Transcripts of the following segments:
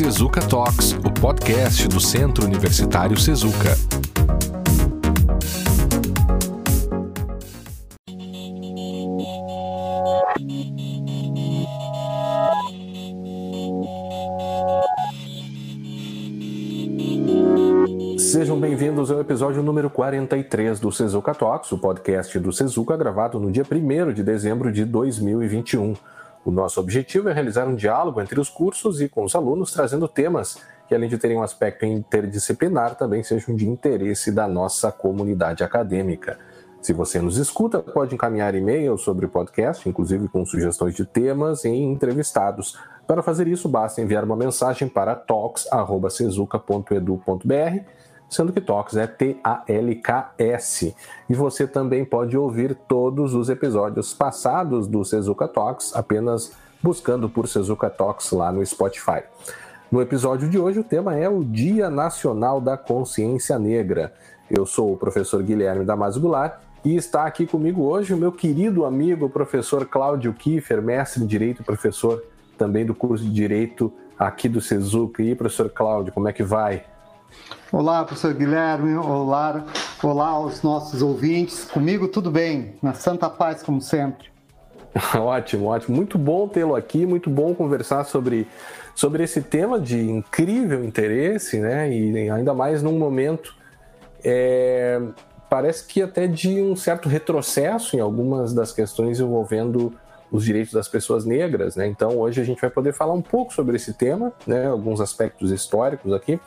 Sezuca Talks, o podcast do Centro Universitário Sezuca. Sejam bem-vindos ao episódio número 43 do Sezuca Talks, o podcast do Sezuca, gravado no dia 1 de dezembro de 2021. O nosso objetivo é realizar um diálogo entre os cursos e com os alunos, trazendo temas que, além de terem um aspecto interdisciplinar, também sejam de interesse da nossa comunidade acadêmica. Se você nos escuta, pode encaminhar e-mails sobre o podcast, inclusive com sugestões de temas e entrevistados. Para fazer isso, basta enviar uma mensagem para talks.sezuca.edu.br sendo que Talks é T-A-L-K-S. E você também pode ouvir todos os episódios passados do Sezuka Talks, apenas buscando por Sezuka Talks lá no Spotify. No episódio de hoje, o tema é o Dia Nacional da Consciência Negra. Eu sou o professor Guilherme Damasio Goulart e está aqui comigo hoje o meu querido amigo, professor Cláudio Kiefer, mestre em Direito professor também do curso de Direito aqui do Sezuka. E professor Cláudio, como é que vai? Olá, professor Guilherme. Olá, olá aos nossos ouvintes. Comigo tudo bem, na santa paz como sempre. ótimo, ótimo. Muito bom tê-lo aqui, muito bom conversar sobre, sobre esse tema de incrível interesse, né? E ainda mais num momento é, parece que até de um certo retrocesso em algumas das questões envolvendo os direitos das pessoas negras, né? Então hoje a gente vai poder falar um pouco sobre esse tema, né? Alguns aspectos históricos aqui.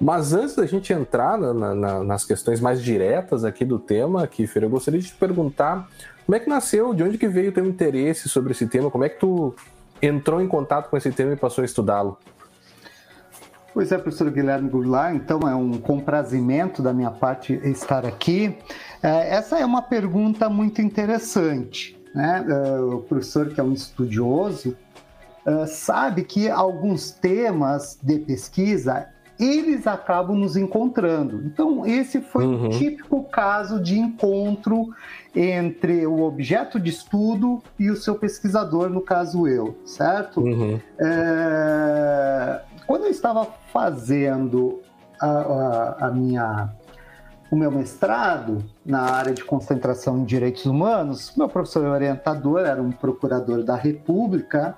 Mas antes da gente entrar na, na, nas questões mais diretas aqui do tema, Kiffer, eu gostaria de te perguntar como é que nasceu, de onde que veio o teu interesse sobre esse tema, como é que tu entrou em contato com esse tema e passou a estudá-lo? Pois é, professor Guilherme Goulart, então é um comprazimento da minha parte estar aqui. É, essa é uma pergunta muito interessante. Né? É, o professor, que é um estudioso, é, sabe que alguns temas de pesquisa eles acabam nos encontrando. Então, esse foi uhum. um típico caso de encontro entre o objeto de estudo e o seu pesquisador, no caso eu, certo? Uhum. É... Quando eu estava fazendo a, a, a minha o meu mestrado na área de concentração em direitos humanos, meu professor orientador era um procurador da República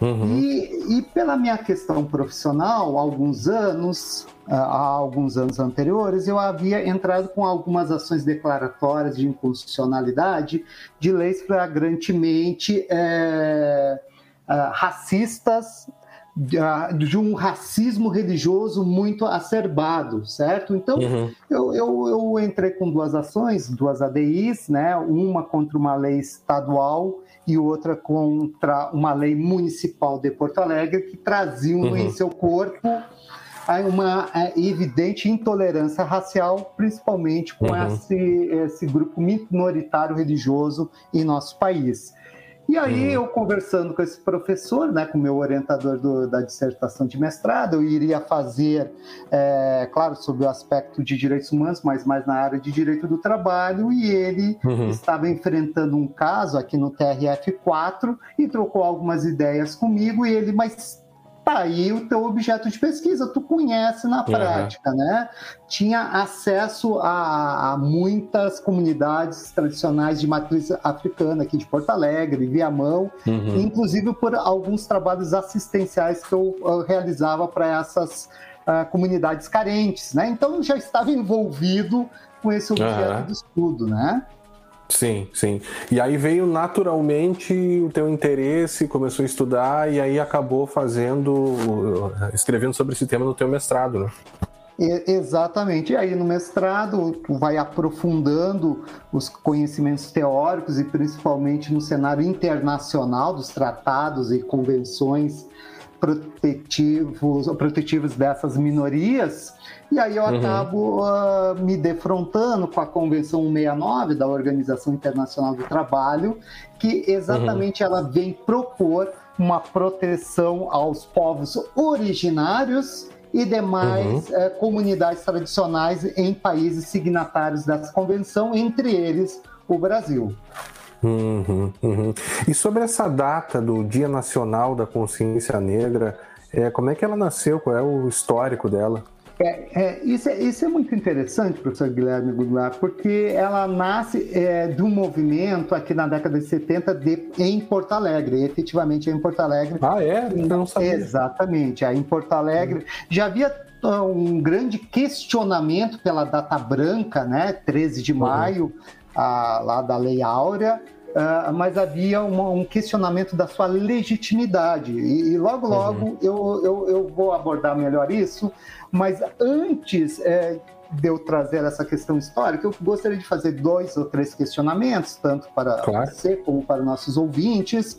Uhum. E, e, pela minha questão profissional, alguns anos, há alguns anos anteriores, eu havia entrado com algumas ações declaratórias de inconstitucionalidade de leis flagrantemente é, racistas de um racismo religioso muito acerbado, certo? Então, uhum. eu, eu, eu, entrei com duas ações, duas ADIs, né? Uma contra uma lei estadual e outra contra uma lei municipal de Porto Alegre que traziam uhum. em seu corpo uma é, evidente intolerância racial, principalmente com uhum. esse, esse grupo minoritário religioso em nosso país. E aí, uhum. eu conversando com esse professor, né, com o meu orientador do, da dissertação de mestrado, eu iria fazer, é, claro, sobre o aspecto de direitos humanos, mas mais na área de direito do trabalho, e ele uhum. estava enfrentando um caso aqui no TRF4 e trocou algumas ideias comigo, e ele, mas tá aí o teu objeto de pesquisa, tu conhece na prática, uhum. né? Tinha acesso a, a, muitas comunidades tradicionais de matriz africana aqui de Porto Alegre, Viamão, uhum. inclusive por alguns trabalhos assistenciais que eu, eu realizava para essas uh, comunidades carentes, né? Então já estava envolvido com esse objeto uhum. de estudo, né? Sim, sim. E aí veio naturalmente o teu interesse, começou a estudar e aí acabou fazendo, escrevendo sobre esse tema no teu mestrado, né? Exatamente. E aí no mestrado tu vai aprofundando os conhecimentos teóricos e principalmente no cenário internacional dos tratados e convenções protetivos, protetivos dessas minorias e aí eu uhum. acabo uh, me defrontando com a Convenção 169 da Organização Internacional do Trabalho, que exatamente uhum. ela vem propor uma proteção aos povos originários e demais uhum. uh, comunidades tradicionais em países signatários dessa convenção, entre eles o Brasil. Uhum, uhum. E sobre essa data do Dia Nacional da Consciência Negra, É, como é que ela nasceu? Qual é o histórico dela? É, é, isso, é, isso é muito interessante, professor Guilherme Goulart, porque ela nasce é, de um movimento aqui na década de 70 de, em Porto Alegre, efetivamente em Porto Alegre. Ah, é? Não sabia. Exatamente, em Porto Alegre. Hum. Já havia um grande questionamento pela data branca, né, 13 de uhum. maio, a, lá da Lei Áurea, Uh, mas havia uma, um questionamento da sua legitimidade. E, e logo, logo uhum. eu, eu, eu, vou abordar melhor isso, mas antes é, de eu trazer essa questão histórica, eu gostaria de fazer dois ou três questionamentos, tanto para claro. você como para nossos ouvintes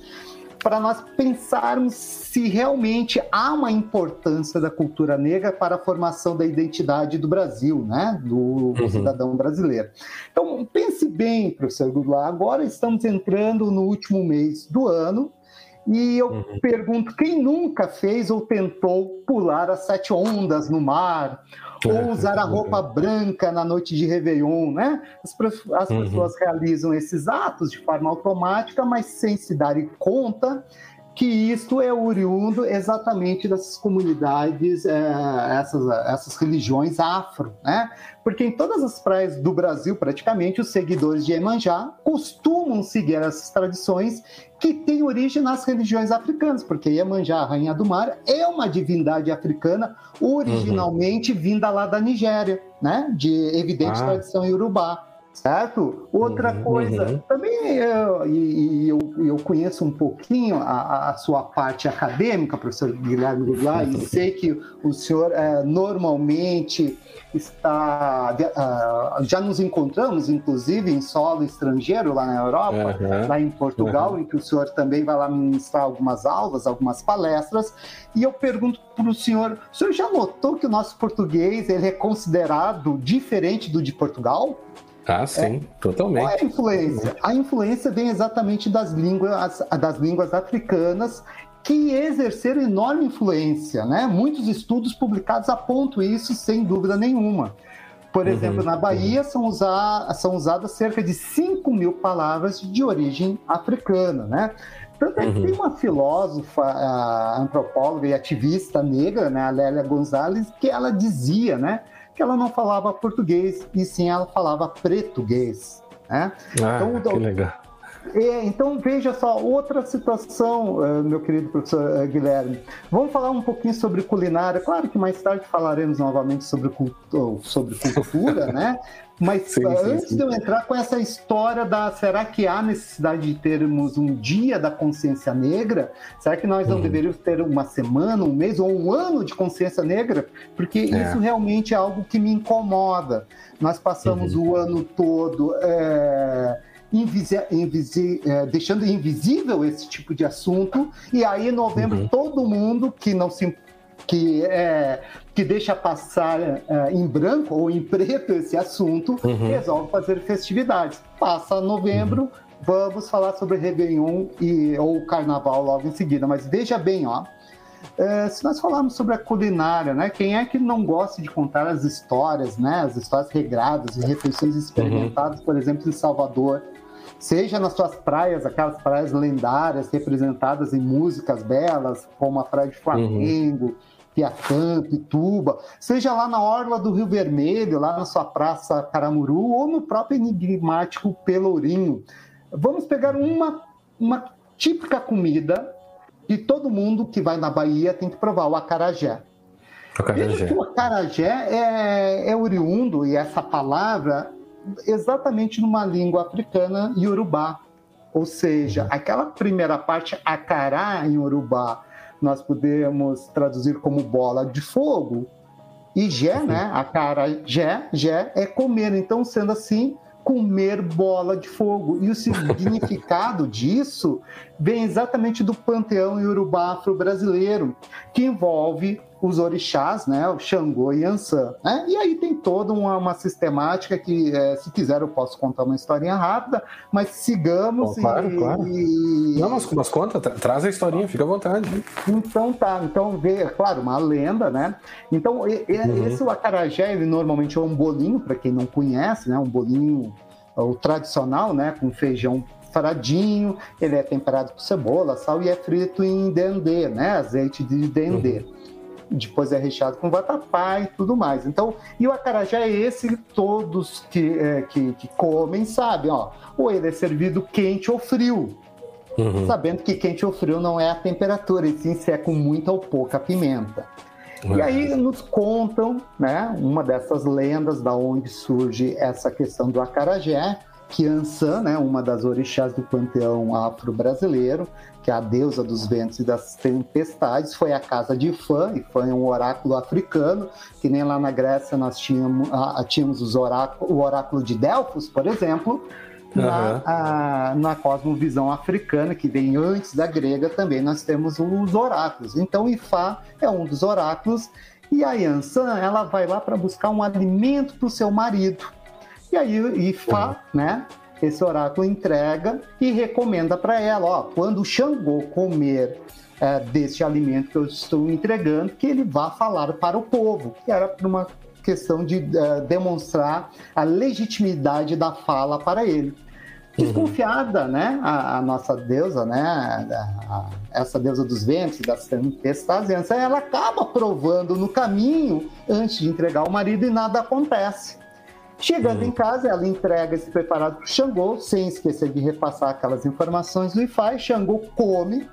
para nós pensarmos se realmente há uma importância da cultura negra para a formação da identidade do Brasil, né? do, uhum. cidadão brasileiro. Então, pense bem, professor Goulart, agora estamos entrando no último mês do ano, e eu uhum. pergunto: quem nunca fez ou tentou pular as sete ondas no mar? Ou usar a roupa branca na noite de Réveillon, né? As, as uhum. pessoas realizam esses atos de forma automática, mas sem se darem conta que isto é oriundo exatamente dessas comunidades, é, essas, essas religiões afro, né? Porque em todas as praias do Brasil, praticamente, os seguidores de Iemanjá costumam seguir essas tradições que têm origem nas religiões africanas, porque Iemanjá, a rainha do mar, é uma divindade africana originalmente uhum. vinda lá da Nigéria, né? De evidente ah. tradição iorubá certo? Outra uhum, coisa, uhum. também eu, e, eu, eu conheço um pouquinho a, a sua parte acadêmica, professor Guilherme Goulart, e sei que o senhor é, normalmente está. Uh, já nos encontramos, inclusive, em solo estrangeiro lá na Europa, uhum, lá em Portugal, em que o senhor também vai lá ministrar algumas aulas, algumas palestras, e eu pergunto para o senhor: o senhor já notou que o nosso português ele é considerado diferente do de Portugal? Ah, sim, é, totalmente. Qual é a influência? A influência vem exatamente das línguas, das línguas africanas que exerceram enorme influência, né? Muitos estudos publicados apontam isso sem dúvida nenhuma. Por uhum, exemplo, na Bahia uhum. são, usar, são usadas cerca de 5 mil palavras de origem africana, né? Tanto é que uhum. tem uma filósofa, antropóloga e ativista negra, né, a Lélia Gonzalez, que ela dizia, né? Que ela não falava português, e sim ela falava pretuguês. Né? Ah, então, que legal. É, então veja só outra situação, eh, meu querido professor eh, Guilherme. Vamos falar um pouquinho sobre culinária. Claro que mais tarde falaremos novamente sobre, sobre cultura, né? Mas sim, antes sim, de eu entrar com essa história da será que há necessidade de termos um dia da consciência negra? Será que nós não uhum. deveríamos ter uma semana, um mês ou um ano de consciência negra? Porque é. isso realmente é algo que me incomoda. Nós passamos uhum. o ano todo é, invisi invisi é, deixando invisível esse tipo de assunto, e aí em novembro uhum. todo mundo que não se que, é, que deixa passar é, em branco ou em preto esse assunto, uhum. resolve fazer festividades. Passa novembro, uhum. vamos falar sobre Réveillon e, ou Carnaval logo em seguida. Mas veja bem, ó, é, se nós falarmos sobre a culinária, né? Quem é que não gosta de contar as histórias, né? As histórias regradas e refeições experimentadas, uhum. por exemplo, em Salvador, seja nas suas praias, aquelas praias lendárias representadas em músicas belas, como a Praia de Flamengo, uhum. Piatã, Pituba, seja lá na orla do Rio Vermelho, lá na sua praça Caramuru, ou no próprio enigmático Pelourinho. Vamos pegar uma, uma típica comida que todo mundo que vai na Bahia tem que provar, o acarajé. Acarajé. O acarajé é, é oriundo, e essa palavra, exatamente numa língua africana iorubá. Ou seja, uhum. aquela primeira parte, acará em urubá, nós podemos traduzir como bola de fogo. E Jé, né? A cara Jé, Jé é comer. Então, sendo assim, comer bola de fogo. E o significado disso vem exatamente do panteão iorubá afro-brasileiro, que envolve os orixás, né, o Xangô e Ansan. Né? E aí tem toda uma, uma sistemática que, é, se quiser, eu posso contar uma historinha rápida, mas sigamos. Oh, claro, e, claro. E... Não, mas, mas conta, tra traz a historinha, fica à vontade. Então tá, então vê, claro, uma lenda, né? Então, e, uhum. esse o acarajé, ele normalmente é um bolinho, para quem não conhece, né? Um bolinho o tradicional, né? Com feijão separadinho, ele é temperado com cebola, sal e é frito em dendê, né? Azeite de dendê. Uhum. Depois é recheado com vatapá e tudo mais. Então, e o acarajé é esse que todos que, é, que, que comem sabem, ó. Ou ele é servido quente ou frio. Uhum. Sabendo que quente ou frio não é a temperatura, e sim se é com muita ou pouca pimenta. E aí nos contam, né, uma dessas lendas da onde surge essa questão do acarajé, que Ansan, né, uma das orixás do panteão afro-brasileiro, que é a deusa dos ventos e das tempestades, foi a casa de Ifã. Ifã é um oráculo africano, que nem lá na Grécia nós tínhamos, tínhamos os oráculo, o oráculo de Delfos, por exemplo, na, a, na cosmovisão africana, que vem antes da grega, também nós temos os oráculos. Então, Ifá é um dos oráculos, e a Yansan, ela vai lá para buscar um alimento para o seu marido. E aí, Ifá, né, esse oráculo entrega e recomenda para ela, ó, quando Xangô comer é, deste alimento que eu estou entregando, que ele vá falar para o povo, que era uma questão de uh, demonstrar a legitimidade da fala para ele. Desconfiada, uhum. né, a, a, nossa deusa, né, a, a, essa deusa dos ventos, das tempestades, ela acaba provando no caminho antes de entregar o marido e nada acontece. Chegando uhum. em casa, ela entrega esse preparado para o Xangô, sem esquecer de repassar aquelas informações do Ifá. Xangô come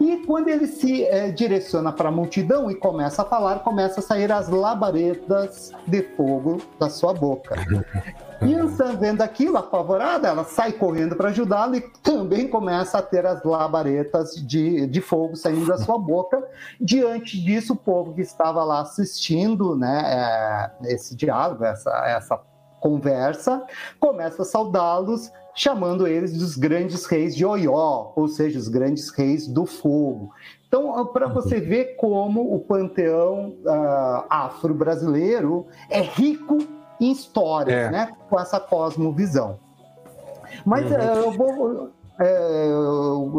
e quando ele se é, direciona para a multidão e começa a falar, começa a sair as labaredas de fogo da sua boca. E Ansan, vendo aquilo, apavorada, ela sai correndo para ajudá-lo e também começa a ter as labaretas de, de fogo saindo da sua boca. Diante disso, o povo que estava lá assistindo né, é, esse diálogo, essa, essa conversa, começa a saudá-los chamando eles dos grandes reis de Oió, ou seja, os grandes reis do fogo. Então, para uhum. você ver como o panteão uh, afro-brasileiro é rico em histórias, é. né? Com essa cosmovisão. Mas uhum. uh, eu vou. É,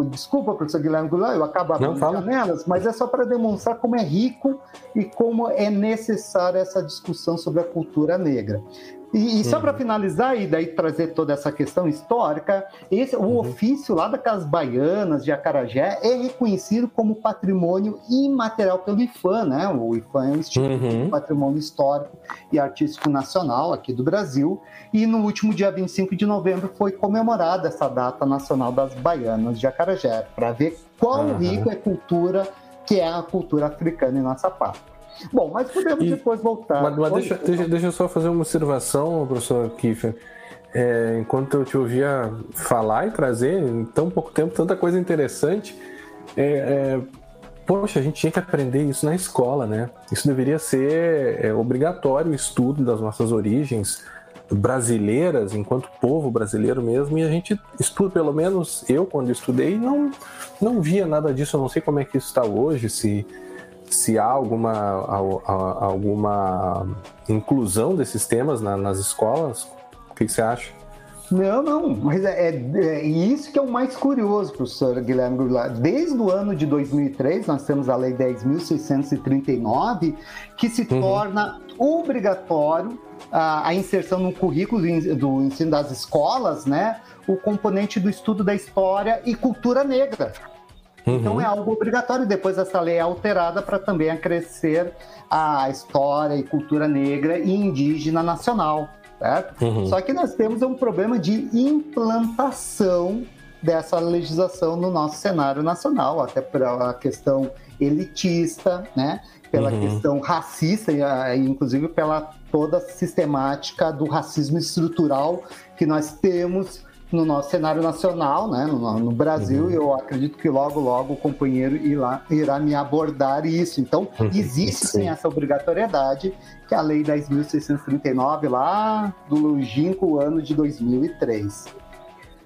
desculpa, professor Guilherme Goulart, eu acabo abrindo janelas, mas é só para demonstrar como é rico e como é necessária essa discussão sobre a cultura negra. E, e só uhum. para finalizar e daí trazer toda essa questão histórica, esse, uhum. o ofício lá das baianas de Acarajé é reconhecido como patrimônio imaterial pelo IFAM, né? O IFAM é um Instituto uhum. de Patrimônio Histórico e Artístico Nacional aqui do Brasil. E no último dia 25 de novembro foi comemorada essa data nacional das baianas de Acarajé, para ver quão uhum. rico é a cultura que é a cultura africana em nossa pátria. Bom, mas podemos e, depois voltar. Mas, mas deixa, deixa, deixa, eu só fazer uma observação, professor Kiffer. É, enquanto eu te ouvia falar e trazer em tão pouco tempo tanta coisa interessante, é, é, poxa, a gente tinha que aprender isso na escola, né? Isso deveria ser é, obrigatório o estudo das nossas origens brasileiras, enquanto povo brasileiro mesmo, e a gente estuda, pelo menos eu, quando estudei, não, não via nada disso. Eu não sei como é que isso está hoje, se se há alguma, alguma inclusão desses temas nas escolas. O que você acha? Não, não, mas é, é, é, isso que é o mais curioso, professor Guilherme Goulart. Desde o ano de 2003, nós temos a Lei 10.639, que se uhum. torna obrigatório a, a, inserção no currículo do ensino das escolas, né, o componente do estudo da história e cultura negra. Uhum. Então é algo obrigatório. Depois essa lei é alterada para também acrescer a história e cultura negra e indígena nacional. Certo? Uhum. Só que nós temos um problema de implantação dessa legislação no nosso cenário nacional, até pela questão elitista, né? pela uhum. questão racista, e inclusive pela toda a sistemática do racismo estrutural que nós temos no nosso cenário nacional, né, no, no Brasil, uhum. e eu acredito que logo, logo o companheiro irá, irá me abordar isso. Então, uhum. existe sim essa obrigatoriedade, que é a Lei 10.639, lá do longínquo ano de 2003.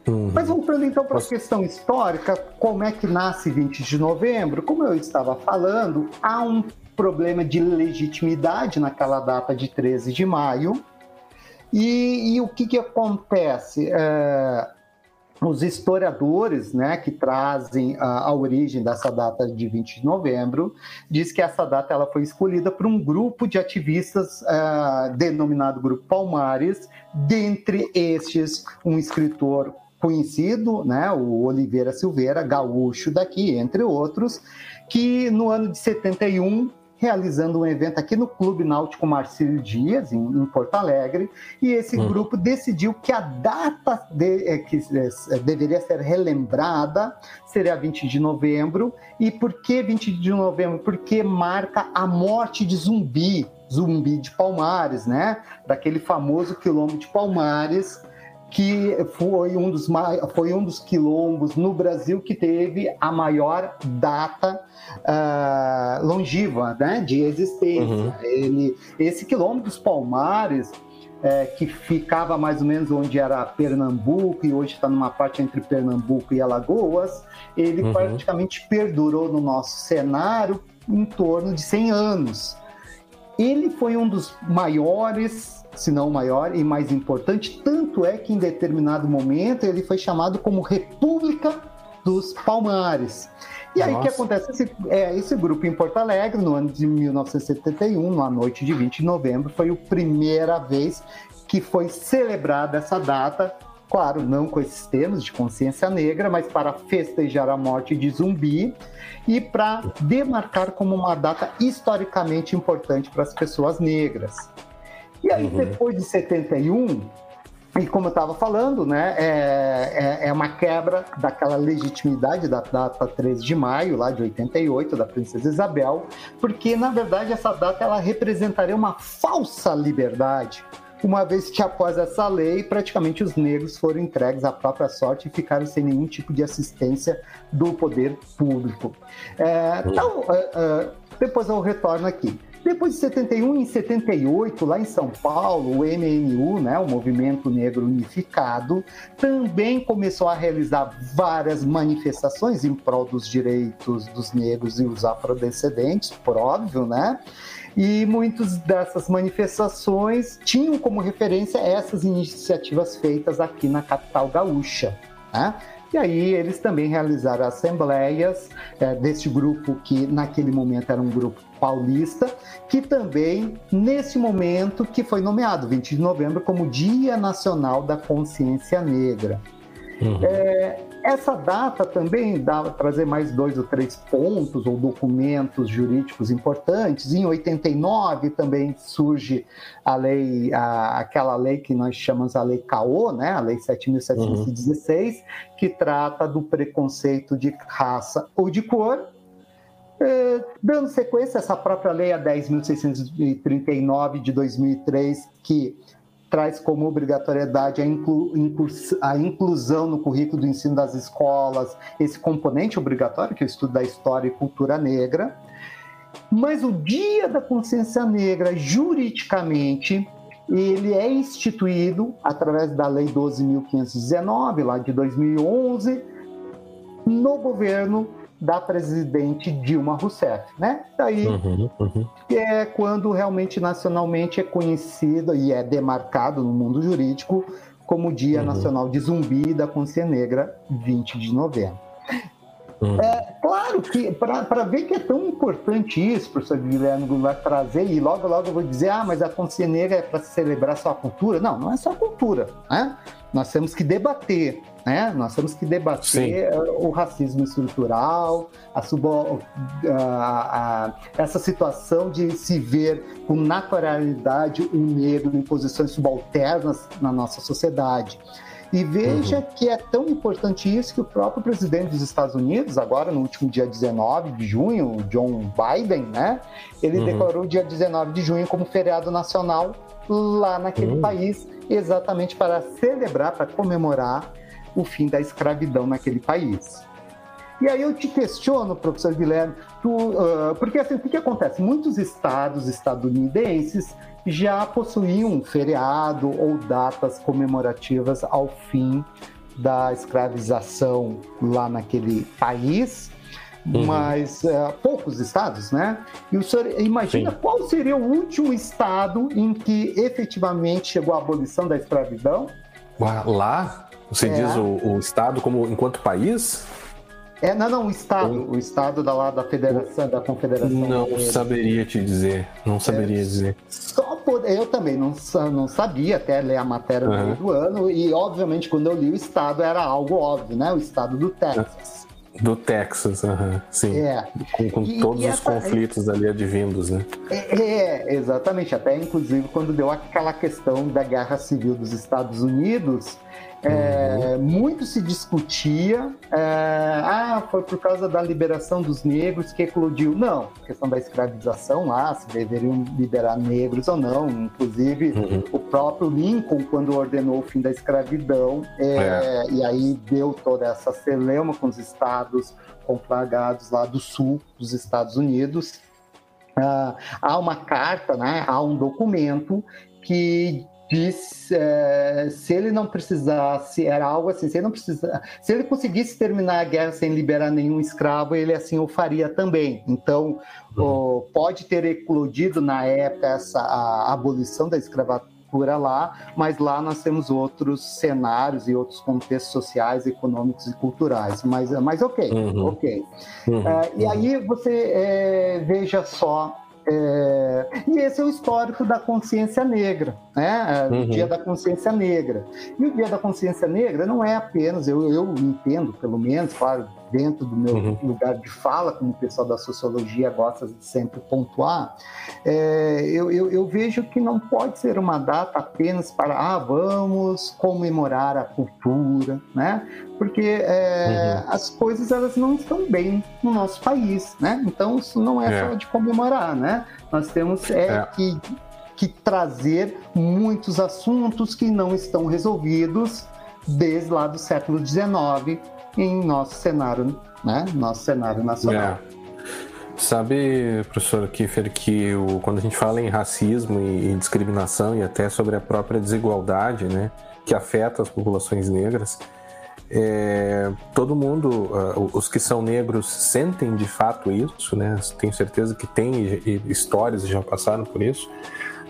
Uhum. Mas voltando então para a questão histórica, como é que nasce 20 de novembro? Como eu estava falando, há um problema de legitimidade naquela data de 13 de maio, e, e o que, que acontece? É, os historiadores né, que trazem a, a, origem dessa data de 20 de novembro diz que essa data ela foi escolhida por um grupo de ativistas uh, denominado Grupo Palmares, dentre estes um escritor conhecido, né, o Oliveira Silveira, gaúcho daqui, entre outros, que no ano de 71 realizando um evento aqui no Clube Náutico Marcílio Dias, em, em Porto Alegre, e esse hum. grupo decidiu que a data de, é, que é, deveria ser relembrada seria 20 de novembro. E por que 20 de novembro? Porque marca a morte de Zumbi, Zumbi de Palmares, né? Daquele famoso quilombo de Palmares, que foi um dos foi um dos quilombos no Brasil que teve a maior data uh, longiva né, de existência. Uhum. Ele, esse quilombo dos Palmares, é, que ficava mais ou menos onde era Pernambuco e hoje está numa parte entre Pernambuco e Alagoas, ele uhum. praticamente perdurou no nosso cenário em torno de 100 anos. Ele foi um dos maiores se não o maior e mais importante, tanto é que em determinado momento ele foi chamado como República dos Palmares. E aí o que acontece? Esse, é, esse grupo em Porto Alegre, no ano de 1971, na noite de 20 de novembro, foi a primeira vez que foi celebrada essa data, claro, não com esses termos de consciência negra, mas para festejar a morte de Zumbi e para demarcar como uma data historicamente importante para as pessoas negras. E aí, uhum. depois de 71, e como eu estava falando, né, é, é, é, uma quebra daquela legitimidade da data 13 de maio, lá de 88, da Princesa Isabel, porque, na verdade, essa data ela representaria uma falsa liberdade, uma vez que, após essa lei, praticamente os negros foram entregues à própria sorte e ficaram sem nenhum tipo de assistência do poder público. É, então, é, é, depois eu retorno aqui. Depois de 71, em 78, lá em São Paulo, o MNU, né, o Movimento Negro Unificado, também começou a realizar várias manifestações em prol dos direitos dos negros e os afrodescendentes, por óbvio, né? E muitas dessas manifestações tinham como referência essas iniciativas feitas aqui na capital gaúcha. Né? E aí eles também realizaram assembleias é, desse grupo que naquele momento era um grupo paulista, que também nesse momento que foi nomeado 20 de novembro como Dia Nacional da Consciência Negra. Uhum. É, essa data também dá para trazer mais dois ou três pontos ou documentos jurídicos importantes. Em 89 também surge a lei, a, aquela lei que nós chamamos a lei CAO, né? a lei 7.716, uhum. que trata do preconceito de raça ou de cor. É, dando sequência a essa própria lei, a 10.639 de 2003, que traz como obrigatoriedade a, inclu, a, inclusão no currículo do ensino das escolas, esse componente obrigatório, que é o estudo da história e cultura negra. Mas o Dia da Consciência Negra, juridicamente, ele é instituído através da Lei 12.519, lá de 2011, no governo da presidente Dilma Rousseff, né? Daí uhum, uhum. é quando realmente nacionalmente é conhecido e é demarcado no mundo jurídico como Dia uhum. Nacional de Zumbi da Consciência Negra, 20 de novembro. Uhum. É claro que para ver que é tão importante isso, professor Guilherme vai trazer, e logo logo eu vou dizer, ah, mas a consciência negra é para celebrar só a cultura. Não, não é só a cultura. Né? Nós temos que debater, né? Nós temos que debater Sim. o racismo estrutural, a, a, a, essa situação de se ver com naturalidade um negro em posições subalternas na nossa sociedade. E veja uhum. que é tão importante isso que o próprio presidente dos Estados Unidos, agora no último dia 19 de junho, John Biden, né? Ele uhum. declarou o dia 19 de junho como feriado nacional lá naquele uhum. país, exatamente para celebrar, para comemorar o fim da escravidão naquele país. E aí eu te questiono, professor Guilherme, tu, uh, porque assim, o que, que acontece? Muitos estados estadunidenses já possuíam um feriado ou datas comemorativas ao fim da escravização lá naquele país, uhum. mas uh, poucos estados, né? E o senhor imagina Sim. qual seria o último estado em que efetivamente chegou a abolição da escravidão? Lá? Você é. diz o, o estado como enquanto país? É, não, não, o Estado, o Estado da, lá, da Federação, da Confederação. Não saberia te dizer, não saberia é, dizer. Só por, eu também não, não sabia até ler a matéria uhum. do ano, e obviamente quando eu li o Estado era algo óbvio, né? O Estado do Texas. Do Texas, uhum, sim. É. Com, com e, todos e os essa, conflitos ali advindos, né? É, é, exatamente. Até inclusive quando deu aquela questão da guerra civil dos Estados Unidos, é, uhum. Muito se discutia, é, ah, foi por causa da liberação dos negros que eclodiu. Não, questão da escravização lá, se deveriam liberar negros ou não. Inclusive, uhum. o próprio Lincoln, quando ordenou o fim da escravidão, é, é. e aí deu toda essa celeuma com os estados conflagrados lá do sul dos Estados Unidos. Ah, há uma carta, né, há um documento que diz é, se ele não precisasse, era algo assim, se ele não precisa, se ele conseguisse terminar a guerra sem liberar nenhum escravo, ele assim o faria também. Então, uhum. pode ter eclodido na época essa a abolição da escravatura lá, mas lá nós temos outros cenários e outros contextos sociais, econômicos e culturais. Mas, mas ok, uhum. ok. Uhum. É, e aí você é, veja só é, e esse é o histórico da consciência negra, né? Uhum. O Dia da Consciência Negra. E o Dia da Consciência Negra não é apenas, eu, eu entendo, pelo menos, claro, dentro do meu uhum. lugar de fala, como o pessoal da sociologia gosta de sempre pontuar, é, eu, eu, eu, vejo que não pode ser uma data apenas para, ah, vamos comemorar a cultura, né? Porque é, uhum. as coisas elas não estão bem no nosso país, né? Então isso não é, é. só de comemorar, né? Nós temos é, é. que que trazer muitos assuntos que não estão resolvidos desde lá do século XIX em nosso cenário, né? Nosso cenário nacional. É. Sabe, professor Kiefer, que o, quando a gente fala em racismo e, e, discriminação e até sobre a própria desigualdade, né, que afeta as populações negras, é, todo mundo, uh, os que são negros sentem de fato isso, né? Tenho certeza que tem histórias e já passaram por isso.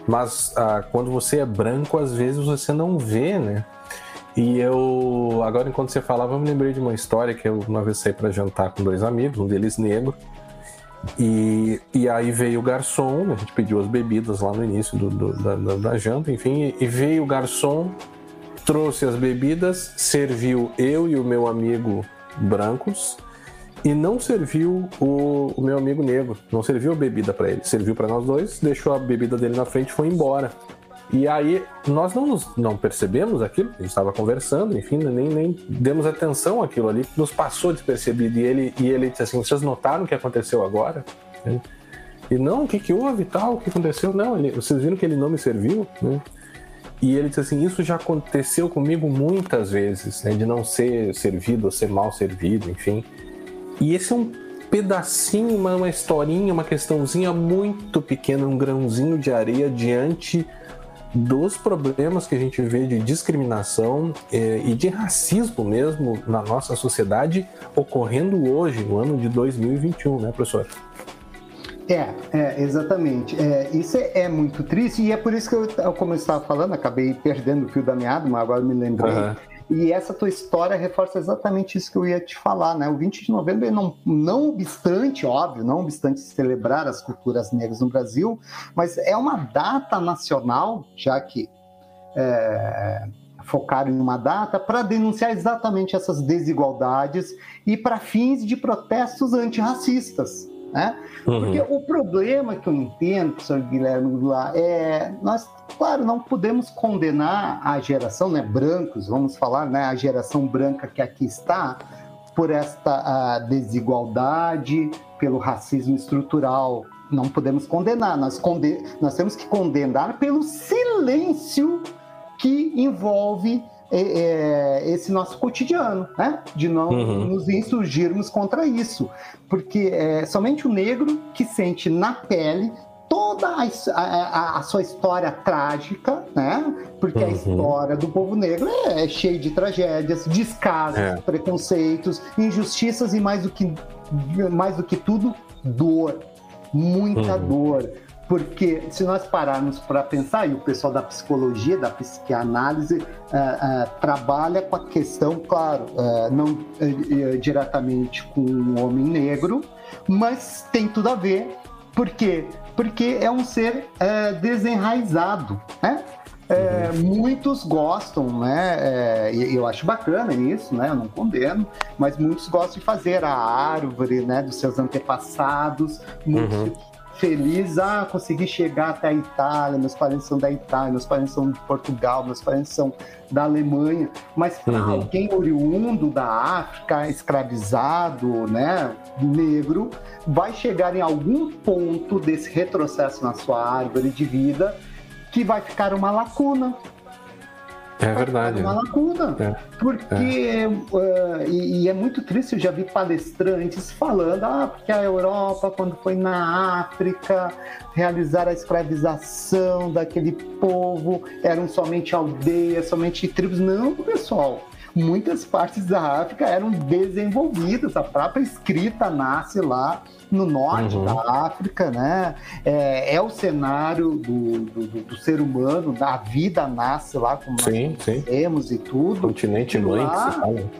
Mas uh, quando você é branco, às vezes você não vê, né? E eu, agora enquanto você falava, eu me lembrei de uma história que eu uma vez saí para jantar com dois amigos, um deles negro. E, e aí veio o garçom, a gente pediu as bebidas lá no início do, do, da, da, da, janta, enfim, e veio o garçom, trouxe as bebidas, serviu eu e o meu amigo brancos e não serviu o, o meu amigo negro, não serviu a bebida para ele, serviu para nós dois, deixou a bebida dele na frente e foi embora. E aí nós não, não percebemos aquilo, a gente estava conversando, enfim, nem, nem demos atenção àquilo ali, nos passou despercebido. E ele, e ele disse assim: vocês notaram o que aconteceu agora? E não, o que, que houve tal, o que aconteceu? Não, ele, vocês viram que ele não me serviu? Né? E ele disse assim: Isso já aconteceu comigo muitas vezes, né, de não ser servido ou ser mal servido, enfim. E esse é um pedacinho, uma, uma historinha, uma questãozinha muito pequena, um grãozinho de areia diante dos problemas que a gente vê de discriminação é, e de racismo mesmo na nossa sociedade ocorrendo hoje, no ano de 2021, né, professor? É, é exatamente. É, isso é, é, muito triste e é por isso que eu, como eu estava falando, acabei perdendo o fio da meada, mas agora me lembrei. Uhum. E essa tua história reforça exatamente isso que eu ia te falar, né? O 20 de novembro, não, não obstante, óbvio, não obstante celebrar as culturas negras no Brasil, mas é uma data nacional, já que é, focaram em uma data para denunciar exatamente essas desigualdades e para fins de protestos antirracistas. Né? Uhum. Porque o problema que eu entendo, professor Guilherme Goulart, é nós, claro, não podemos condenar a geração, né, brancos, vamos falar, né, a geração branca que aqui está, por esta desigualdade, pelo racismo estrutural. Não podemos condenar, nós, conde nós temos que condenar pelo silêncio que envolve esse nosso cotidiano, né? De não uhum. nos insurgirmos contra isso. Porque é somente o negro que sente na pele toda a, a, a, sua história trágica, né? Porque uhum. a história do povo negro é, é cheia de tragédias, descasos, é. preconceitos, injustiças e mais do que mais do que tudo dor, muita uhum. dor Porque se nós pararmos para pensar, e o pessoal da psicologia, da psicanálise, uh, uh, trabalha com a questão, claro, uh, não diretamente com o homem negro, mas tem tudo a ver. Por quê? Porque é um ser desenraizado, né? É, uhum. Muitos gostam, né? É, eu acho bacana isso, né? Eu não condeno, mas muitos gostam de fazer a árvore, né? Dos seus antepassados. Muitos uhum. Felizes, ah, consegui chegar até a Itália. Meus parentes são da Itália, meus parentes são de Portugal, meus parentes são da Alemanha. Mas para uhum. alguém oriundo da África, escravizado, né? Negro, vai chegar em algum ponto desse retrocesso na sua árvore de vida que vai ficar uma lacuna. É verdade. Uma lacuna. É. Porque, é. Uh, e, e, é muito triste, eu já vi palestrantes falando, ah, porque a Europa, quando foi na África, realizar a escravização daquele povo, eram somente aldeias, somente tribos. Não, pessoal muitas partes da África eram desenvolvidas, a própria escrita nasce lá no norte uhum. da África, né? É, é o cenário do, do, do, ser humano, da vida nasce lá, como sim, nós conhecemos e tudo. Continente mãe lá, que se fala.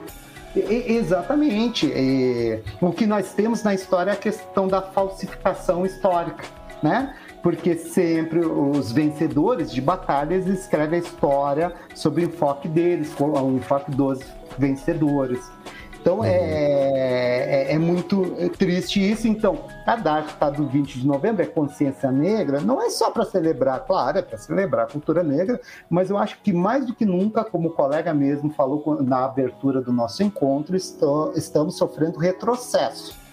Exatamente. E, o que nós temos na história é a questão da falsificação histórica, né? porque sempre os vencedores de batalhas escrevem a história sobre o enfoque deles, o enfoque dos vencedores. Então é, é, é, muito triste isso. Então, a data tá do 20 de novembro, é consciência negra, não é só para celebrar, claro, é para celebrar a cultura negra, mas eu acho que mais do que nunca, como o colega mesmo falou na abertura do nosso encontro, estou, estamos sofrendo retrocesso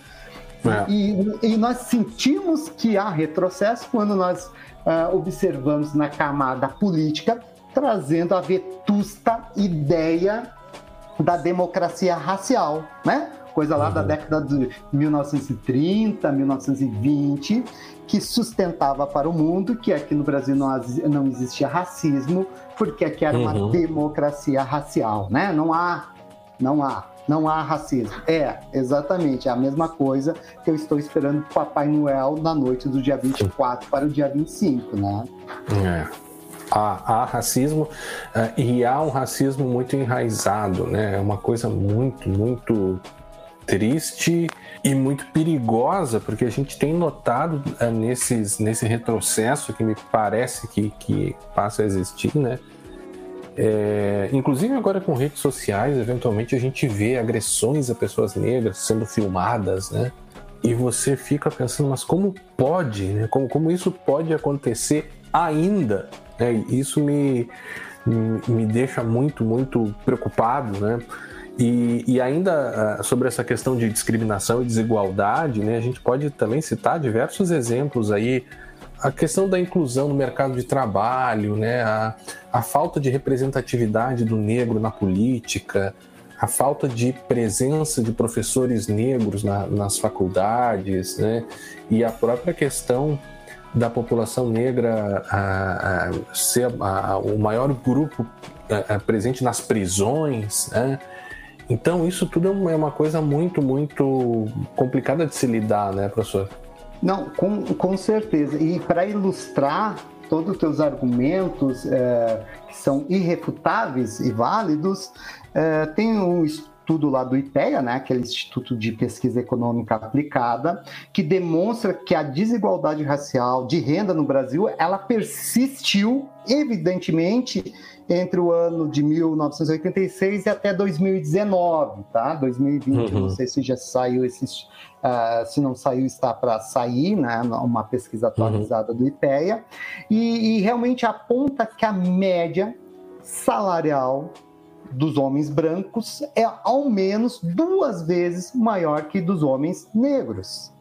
é. E, e, nós sentimos que há retrocesso quando nós uh, observamos na camada política trazendo a vetusta ideia da democracia racial, né? Coisa lá uhum. da década de 1930, 1920, que sustentava para o mundo que aqui no Brasil não, não existia racismo, porque aqui era uma uhum. democracia racial, né? Não há, não há não há racismo. É, exatamente, é a mesma coisa que eu estou esperando do Papai Noel na noite do dia 24 para o dia 25, né? É. Há, há racismo uh, e há um racismo muito enraizado, né? É uma coisa muito, muito triste e muito perigosa, porque a gente tem notado uh, nesses, nesse retrocesso que me parece que, que passa a existir, né? É, inclusive agora com redes sociais, eventualmente a gente vê agressões a pessoas negras sendo filmadas, né? E você fica pensando, mas como pode, né? Como, como isso pode acontecer ainda? Né? Isso me, me deixa muito, muito preocupado, né? E, e, ainda uh, sobre essa questão de discriminação e desigualdade, né, a gente pode também citar diversos exemplos aí a questão da inclusão no mercado de trabalho, né, a, a falta de representatividade do negro na política, a falta de presença de professores negros na, nas faculdades, né, e a própria questão da população negra a, a ser a, o maior grupo presente nas prisões, né? Então isso tudo é uma coisa muito, muito complicada de se lidar, né, professor? Não, com, com certeza. E para ilustrar todos os teus argumentos é, que são irrefutáveis e válidos, é, tem um estudo lá do IPEA, né, aquele Instituto de Pesquisa Econômica Aplicada, que demonstra que a desigualdade racial de renda no Brasil, ela persistiu, evidentemente, entre o ano de 1986 e até 2019, tá? 2020, uhum. não sei se já saiu esses, uh, se não saiu está para sair, né? Uma pesquisa atualizada uhum. do IPEA e, e realmente aponta que a média salarial dos homens brancos é ao menos duas vezes maior que dos homens negros.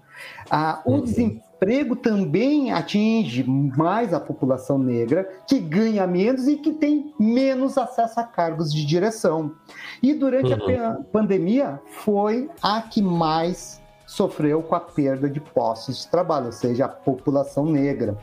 Ah, o uhum. desemprego desemprego também atinge mais a população negra, que ganha menos e que tem menos acesso a cargos de direção. E durante uhum. a pandemia foi a que mais sofreu com a perda de postos de trabalho, ou seja, a população negra.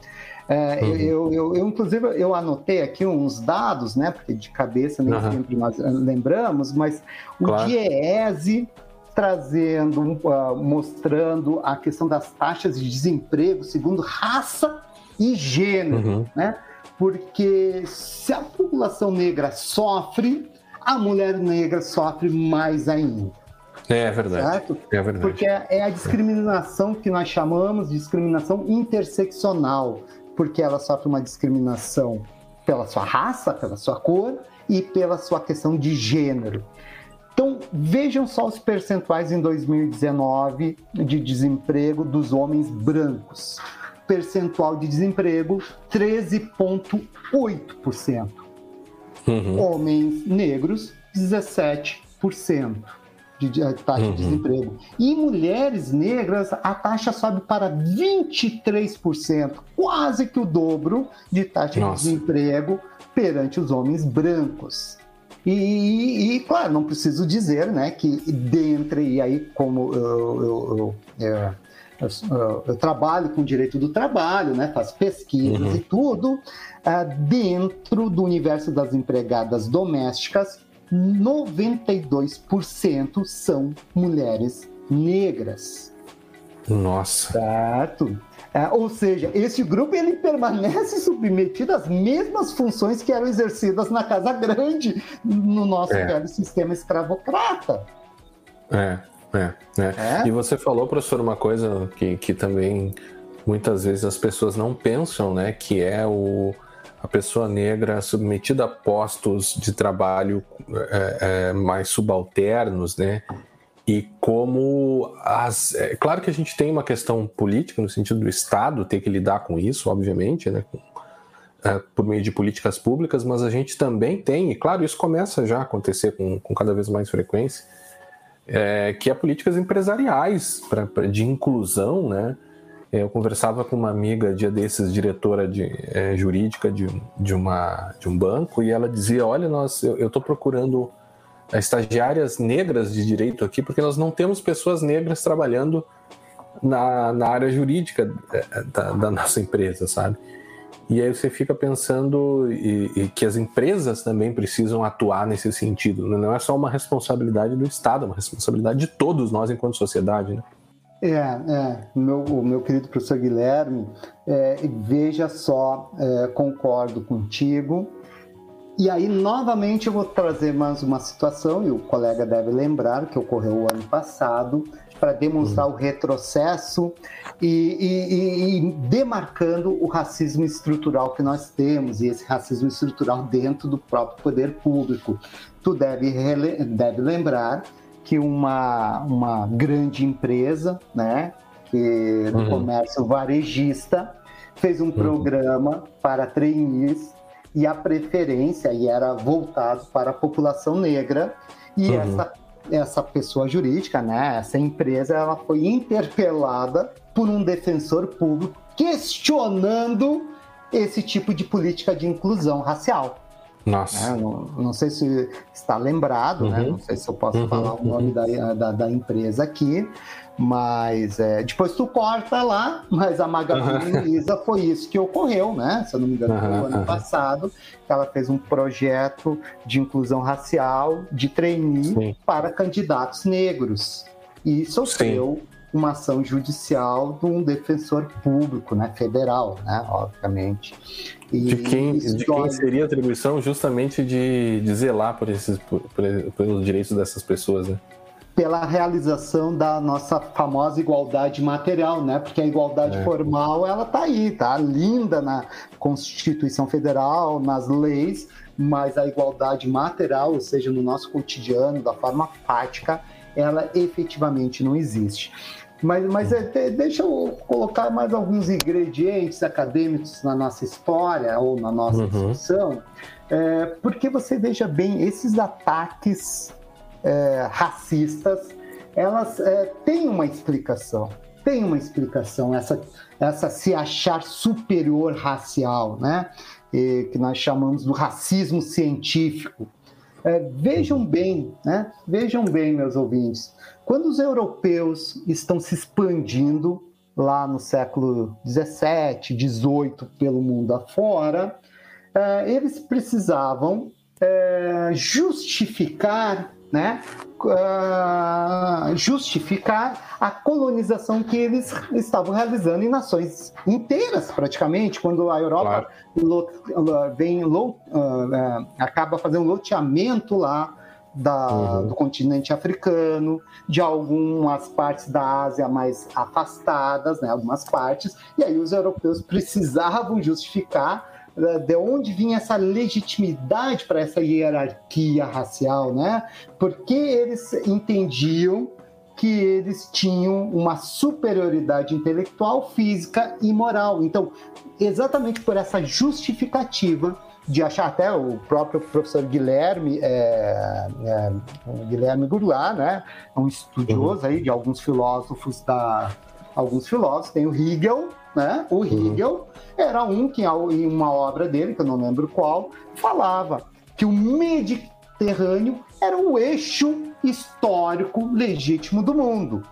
É, uhum. eu, eu, eu, inclusive, eu anotei aqui uns dados, né? Porque de cabeça nem uhum. sempre nós lembramos, mas claro. o DIEESE trazendo, uh, mostrando a questão das taxas de desemprego segundo raça e gênero, uhum. né? Porque se a população negra sofre, a mulher negra sofre mais ainda. É verdade. Certo? É verdade. Porque é, é a discriminação que nós chamamos de discriminação interseccional, porque ela sofre uma discriminação pela sua raça, pela sua cor e pela sua questão de gênero. Então, vejam só os percentuais em 2019 de desemprego dos homens brancos. Percentual de desemprego 13,8%. Uhum. Homens negros, 17% de taxa uhum. de desemprego. E mulheres negras, a taxa sobe para 23%, quase que o dobro de taxa Nossa. de desemprego perante os homens brancos. E, e, claro, não preciso dizer né, que dentre, e aí como eu, eu, eu, eu, eu trabalho com direito do trabalho, né, faço pesquisas uhum. e tudo, uh, dentro do universo das empregadas domésticas, 92% são mulheres negras. Nossa. Certo. É, ou seja, esse grupo ele permanece submetido às mesmas funções que eram exercidas na Casa Grande, no nosso é. velho sistema escravocrata. É, é, é, é. E você falou, professor, uma coisa que, que também muitas vezes as pessoas não pensam, né? Que é o, a pessoa negra submetida a postos de trabalho é, é, mais subalternos, né? E como as. É claro que a gente tem uma questão política, no sentido do Estado ter que lidar com isso, obviamente, né? É, por meio de políticas públicas, mas a gente também tem, e claro, isso começa já a acontecer com, com cada vez mais frequência, é, que é políticas empresariais pra, pra, de inclusão, né? Eu conversava com uma amiga dia desses, diretora de, é, jurídica de, de, uma, de um banco, e ela dizia: Olha, nós, eu estou procurando estagiárias negras de direito aqui, porque nós não temos pessoas negras trabalhando na, na área jurídica é, da, da nossa empresa, sabe? E aí você fica pensando e, e que as empresas também precisam atuar nesse sentido. Né? Não é só uma responsabilidade do Estado, é uma responsabilidade de todos nós enquanto sociedade, né? É, é. Meu, o meu querido professor Guilherme, é, veja só, é, concordo contigo. E aí, novamente, eu vou trazer mais uma situação, e o colega deve lembrar, que ocorreu o ano passado, para demonstrar uhum. o retrocesso e, e, e, demarcando o racismo estrutural que nós temos, e esse racismo estrutural dentro do próprio poder público. Tu deve, deve lembrar que uma, uma grande empresa, né, que, do uhum. comércio varejista, fez um uhum. programa para trainees e a preferência e era voltado para a população negra e uhum. essa essa pessoa jurídica, né, essa empresa, ela foi interpelada por um defensor público questionando esse tipo de política de inclusão racial. Nossa. Né? Não, não, sei se está lembrado, né? uhum. né? não sei se eu posso uhum. falar o nome uhum. da, da, da, empresa aqui, mas é, depois tu corta lá, mas a Magazine uhum. Luiza foi isso que ocorreu, né? Se eu não me engano, foi no ano passado, que ela fez um projeto de inclusão racial de trainee Sim. para candidatos negros. E sofreu Sim uma ação judicial de um defensor público, né, federal, né, obviamente. De quem, de quem seria a atribuição justamente de, de zelar por esses, por, por, pelos direitos dessas pessoas, né? Pela realização da nossa famosa igualdade material, né? Porque a igualdade é. formal, ela tá aí, tá linda na Constituição Federal, nas leis, mas a igualdade material, ou seja, no nosso cotidiano, da forma prática, ela efetivamente não existe. Mas, mas é, deixa eu colocar mais alguns ingredientes acadêmicos na nossa história ou na nossa uhum. discussão, é, porque você veja bem, esses ataques é, racistas, elas é, têm uma explicação. Tem uma explicação, essa, essa se achar superior racial, né? E, que nós chamamos do racismo científico. É, vejam bem, né? Vejam bem, meus ouvintes. Quando os europeus estão se expandindo lá no século 17, 18 pelo mundo afora, é, eles precisavam é, justificar né, uh, justificar a colonização que eles estavam realizando em nações inteiras, praticamente, quando a Europa claro. vem, acaba fazendo um loteamento lá da, uhum. do continente africano, de algumas partes da Ásia mais afastadas, né, algumas partes, e aí os europeus precisavam justificar uh, de onde vinha essa legitimidade para essa hierarquia racial, né? Porque eles entendiam que eles tinham uma superioridade intelectual, física e moral. Então, exatamente por essa justificativa, de achar até o próprio professor Guilherme é, é, Guilherme Goulart, né, um estudioso uhum. aí de alguns filósofos da alguns filósofos, tem o Hegel, né? O uhum. Hegel uhum. era um que em uma obra dele, que eu não lembro qual, falava que o Mediterrâneo era o eixo histórico legítimo do mundo.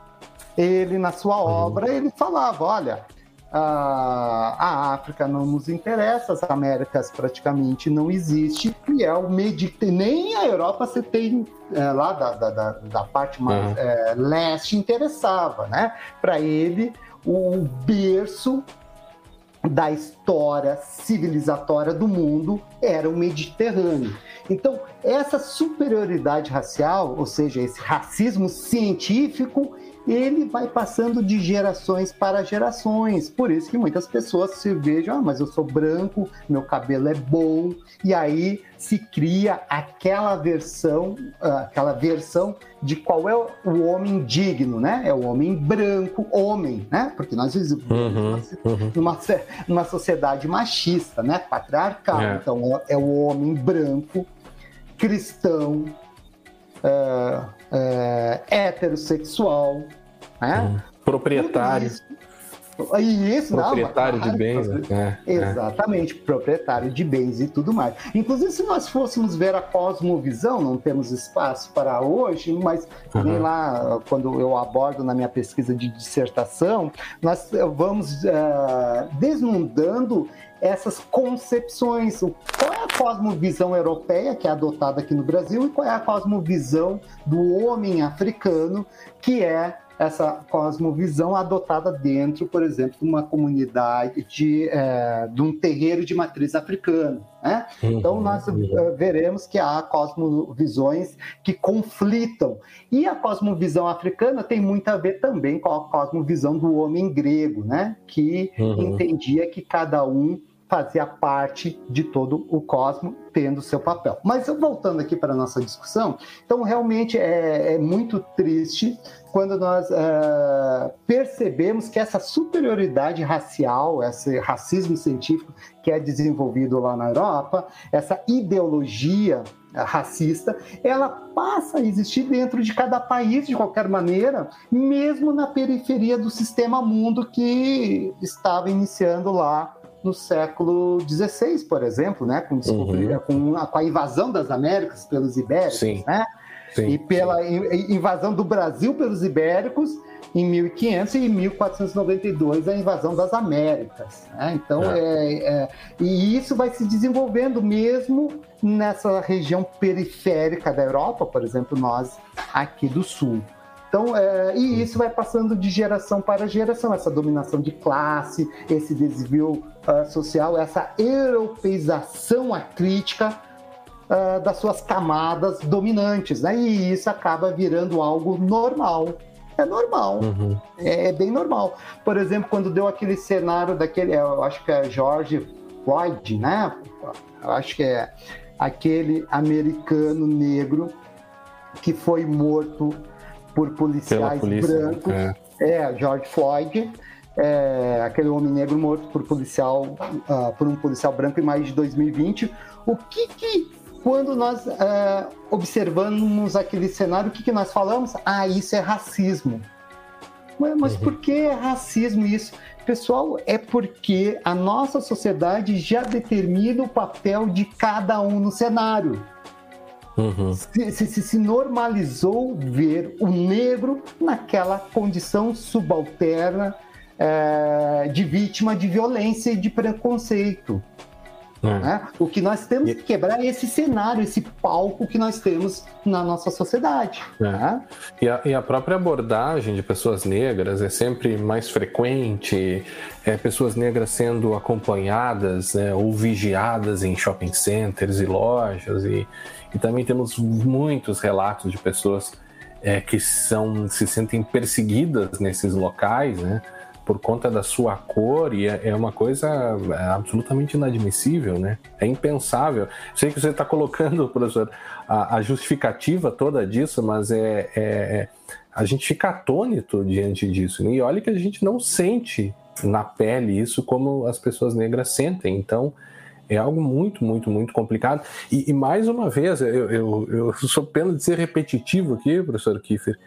Ele, na sua uhum. obra, ele falava, olha, a África não nos interessa, as Américas praticamente não existe, e é o Mediterrâneo. Nem a Europa você tem é, lá da, da, da, parte mais uhum. é, leste interessava, né? Para ele, o berço da história civilizatória do mundo era o Mediterrâneo. Então, essa superioridade racial, ou seja, esse racismo científico, ele vai passando de gerações para gerações. Por isso que muitas pessoas se vejam, ah, mas eu sou branco, meu cabelo é bom, e aí se cria aquela versão, ah, aquela versão de qual é o homem digno, né? É o homem branco, homem, né? Porque nós vivemos uhum, uhum. numa, numa sociedade machista, né? Patriarcal. É. Então é o homem branco, cristão, é, é, heterossexual, né? Proprietário. Isso, isso, proprietário não, de bens. Né? É, Exatamente, é. proprietário de bens e tudo mais. Inclusive, se nós fôssemos ver a cosmovisão, não temos espaço para hoje, mas uhum. lá, quando eu abordo na minha pesquisa de dissertação, nós vamos uh, desnudando essas concepções. Qual é a cosmovisão europeia que é adotada aqui no Brasil e qual é a cosmovisão do homem africano que é essa cosmovisão adotada dentro, por exemplo, de uma comunidade de, é, de um terreiro de matriz africana. Né? Uhum, então, nós uhum. veremos que há cosmovisões que conflitam. E a cosmovisão africana tem muito a ver também com a cosmovisão do homem grego, né? que uhum. entendia que cada um fazia parte de todo o cosmos, tendo seu papel. Mas voltando aqui para a nossa discussão, então realmente é, é muito triste quando nós uh, percebemos que essa superioridade racial, esse racismo científico que é desenvolvido lá na Europa, essa ideologia racista, ela passa a existir dentro de cada país de qualquer maneira, mesmo na periferia do sistema mundo que estava iniciando lá no século XVI, por exemplo, né, com, uhum. com, a, com, a, invasão das Américas pelos ibéricos, sim. né? Sim, e pela invasão do Brasil pelos ibéricos em 1500 e em 1492 a invasão das Américas. Né? Então, é. É, é, e isso vai se desenvolvendo mesmo nessa região periférica da Europa, por exemplo, nós aqui do Sul. Então, é, e isso vai passando de geração para geração, essa dominação de classe, esse desvio uh, social, essa europeização acrítica uh, das suas camadas dominantes, né? E isso acaba virando algo normal. É normal, uhum. é, é, bem normal. Por exemplo, quando deu aquele cenário daquele, eu acho que é George Floyd, né? Eu acho que é aquele americano negro que foi morto por policiais polícia, brancos. É. é, George Floyd, é, aquele homem negro morto por policial, uh, por um policial branco em maio de 2020. O que que quando nós uh, observamos aquele cenário, o que, que nós falamos? Ah, isso é racismo. Mas, mas uhum. por que é racismo isso? Pessoal, é porque a nossa sociedade já determina o papel de cada um no cenário. Uhum. Se, se, se, normalizou ver o negro naquela condição subalterna é, de vítima de violência e de preconceito. É. Né? O que nós temos que quebrar é esse cenário, esse palco que nós temos na nossa sociedade. É. Né? E, a, e, a, própria abordagem de pessoas negras é sempre mais frequente, é, pessoas negras sendo acompanhadas né, ou vigiadas em shopping centers e lojas, e, e também temos muitos relatos de pessoas é, que são, se sentem perseguidas nesses locais, né? Por conta da sua cor e é, é uma coisa é, absolutamente inadmissível, né? É impensável. Sei que você está colocando, professor, a, a, justificativa toda disso, mas é, é, é, a gente fica atônito diante disso. Né? E olha que a gente não sente na pele isso como as pessoas negras sentem. Então é algo muito, muito, muito complicado. E, e mais uma vez, eu, eu, eu sou pena de ser repetitivo aqui, professor Kiefer.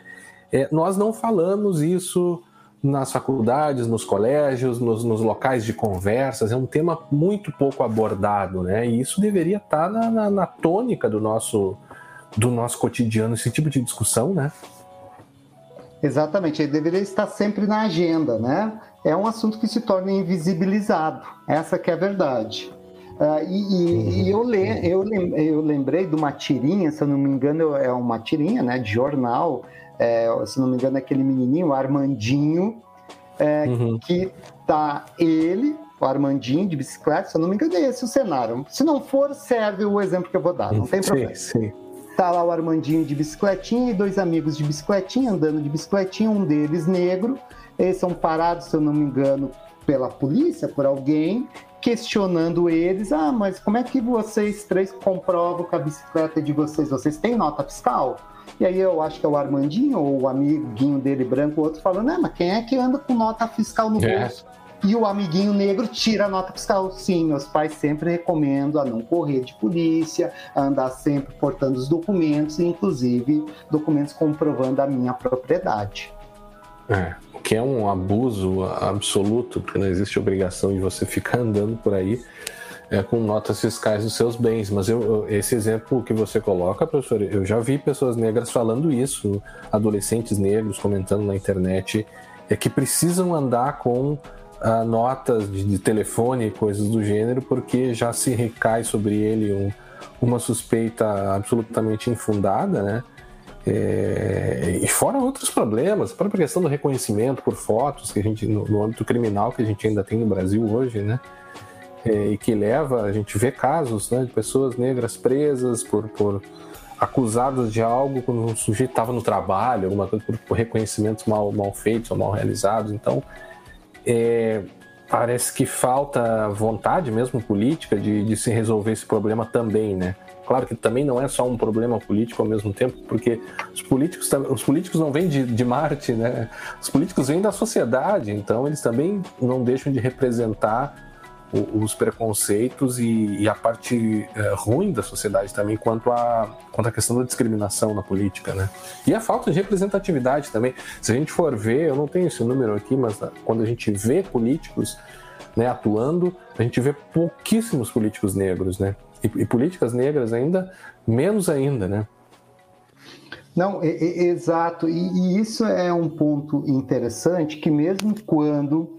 É, nós não falamos isso nas faculdades, nos colégios, nos, nos, locais de conversas, é um tema muito pouco abordado, né? E isso deveria estar na, na, na, tônica do nosso, do nosso cotidiano, esse tipo de discussão, né? Exatamente, ele deveria estar sempre na agenda, né? É um assunto que se torna invisibilizado, essa que é a verdade. Uh, e, e, e eu, le, eu, eu lembrei de uma tirinha, se eu não me engano, é uma tirinha né, de jornal, é, se não me engano, é aquele menininho, o Armandinho, é, uhum. que tá ele, o Armandinho de bicicleta, se eu não me engano, é esse o cenário. Se não for, serve o exemplo que eu vou dar, não tem problema. Sim, sim. Tá lá o Armandinho de bicicletinha e dois amigos de bicicletinha, andando de bicicletinha, um deles negro. Eles são parados, se eu não me engano, pela polícia, por alguém, questionando eles: ah, mas como é que vocês três comprovam que a bicicleta é de vocês? Vocês têm nota fiscal? E aí eu acho que é o Armandinho ou o amiguinho dele branco, o outro falando, né, mas quem é que anda com nota fiscal no é. bolso? E o amiguinho negro tira a nota fiscal. Sim, meus pais sempre recomendam a não correr de polícia, a andar sempre portando os documentos, inclusive documentos comprovando a minha propriedade. É, o que é um abuso absoluto, porque não existe obrigação de você ficar andando por aí é, com notas fiscais dos seus bens. Mas eu, esse exemplo que você coloca, professor, eu já vi pessoas negras falando isso, adolescentes negros comentando na internet, é que precisam andar com ah, notas de, de, telefone e coisas do gênero, porque já se recai sobre ele um, uma suspeita absolutamente infundada, né? É, e fora outros problemas, a própria questão do reconhecimento por fotos que a gente no, no âmbito criminal que a gente ainda tem no Brasil hoje, né? É, e que leva, a gente vê casos né, de pessoas negras presas por, por acusadas de algo quando o sujeito estava no trabalho, alguma coisa por, por, reconhecimentos mal, mal feitos ou mal realizados. Então, é, parece que falta vontade mesmo política de, de se resolver esse problema também, né? Claro que também não é só um problema político ao mesmo tempo, porque os políticos, os políticos não vêm de, de Marte, né? Os políticos vêm da sociedade, então eles também não deixam de representar os preconceitos e, e a parte é, ruim da sociedade também quanto a, quanto a questão da discriminação na política, né? E a falta de representatividade também. Se a gente for ver, eu não tenho esse número aqui, mas ah, quando a gente vê políticos né, atuando, a gente vê pouquíssimos políticos negros, né? E, e políticas negras ainda menos ainda, né? Não, exato. E, e, isso é um ponto interessante que mesmo quando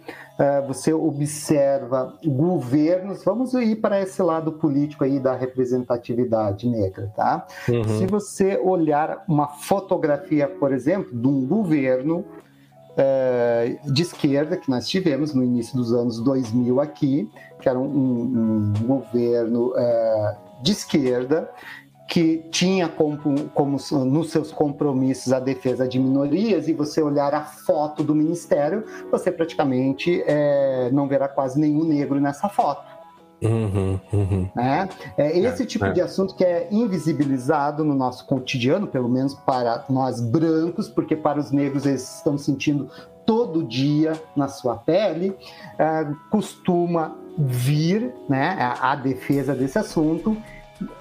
você observa governos, vamos ir para esse lado político aí da representatividade negra, tá? Uhum. Se você olhar uma fotografia, por exemplo, de um governo uh, de esquerda que nós tivemos no início dos anos 2000 aqui, que era um, um, um governo uh, de esquerda, que tinha como, como, nos seus compromissos a defesa de minorias, e você olhar a foto do ministério, você praticamente é, não verá quase nenhum negro nessa foto. Uhum, uhum. Né? É esse é, tipo é. de assunto que é invisibilizado no nosso cotidiano, pelo menos para nós brancos, porque para os negros eles estão sentindo todo dia na sua pele, é, costuma vir né, a, a defesa desse assunto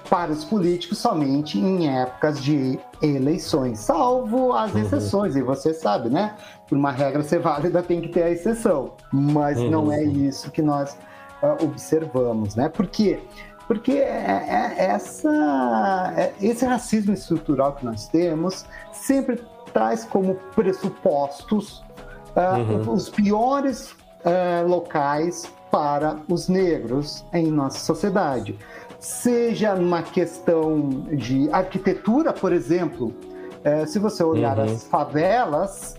para os políticos somente em épocas de eleições, salvo as uhum. exceções, e você sabe, né? Por uma regra ser válida tem que ter a exceção, mas uhum. não é isso que nós uh, observamos, né? Por quê? Porque é, é essa, é, esse racismo estrutural que nós temos sempre traz como pressupostos uh, uhum. os piores uh, locais para os negros em nossa sociedade. Seja numa questão de arquitetura, por exemplo, uh, se você olhar uhum. as favelas,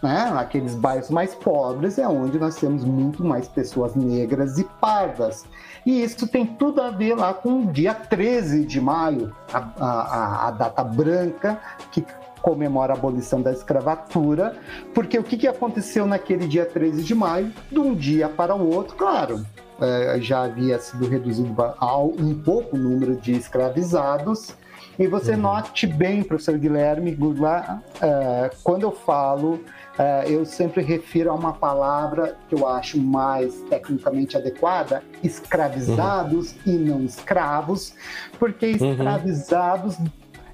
né, aqueles bairros mais pobres, é onde nós temos muito mais pessoas negras e pardas. E isso tem tudo a ver lá com o dia 13 de maio, a, a, a data branca que comemora a abolição da escravatura, porque o que, que aconteceu naquele dia 13 de maio? De um dia para o outro, claro, é, já havia sido reduzido um pouco o número de escravizados, e você uhum. note bem, professor Guilherme é, quando eu falo, é, eu sempre refiro a uma palavra que eu acho mais tecnicamente adequada, escravizados uhum. e não escravos, porque uhum. escravizados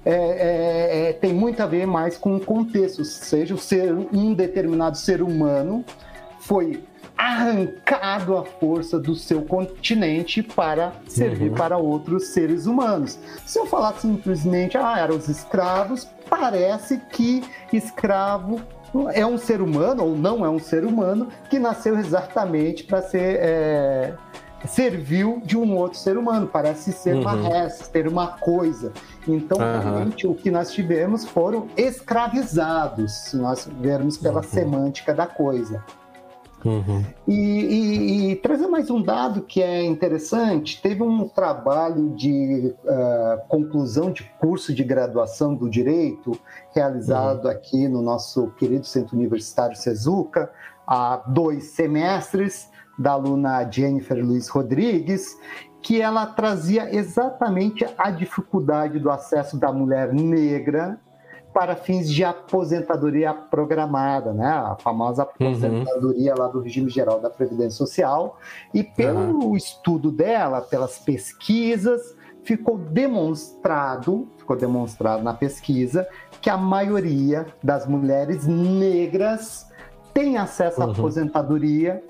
é, é, é, tem muito a ver mais com o contexto, seja o ser, um determinado ser humano foi arrancado à força do seu continente para servir uhum. para outros seres humanos. Se eu falar simplesmente, ah, eram os escravos, parece que escravo é um ser humano ou não é um ser humano que nasceu exatamente para ser é, serviu de um outro ser humano, parece ser uhum. uma res, ser uma coisa. Então, uhum. realmente, o que nós tivemos foram escravizados, se nós vermos pela uhum. semântica da coisa. Uhum. E, e, e, trazer mais um dado que é interessante: teve um trabalho de uh, conclusão de curso de graduação do direito realizado uhum. aqui no nosso querido Centro Universitário Sezuca há dois semestres da aluna Jennifer Luiz Rodrigues, que ela trazia exatamente a dificuldade do acesso da mulher negra para fins de aposentadoria programada, né? A famosa uhum. aposentadoria uhum. lá do regime geral da Previdência Social. E pelo uhum. estudo dela, pelas pesquisas, ficou demonstrado, ficou demonstrado na pesquisa, que a maioria das mulheres negras tem acesso à uhum. aposentadoria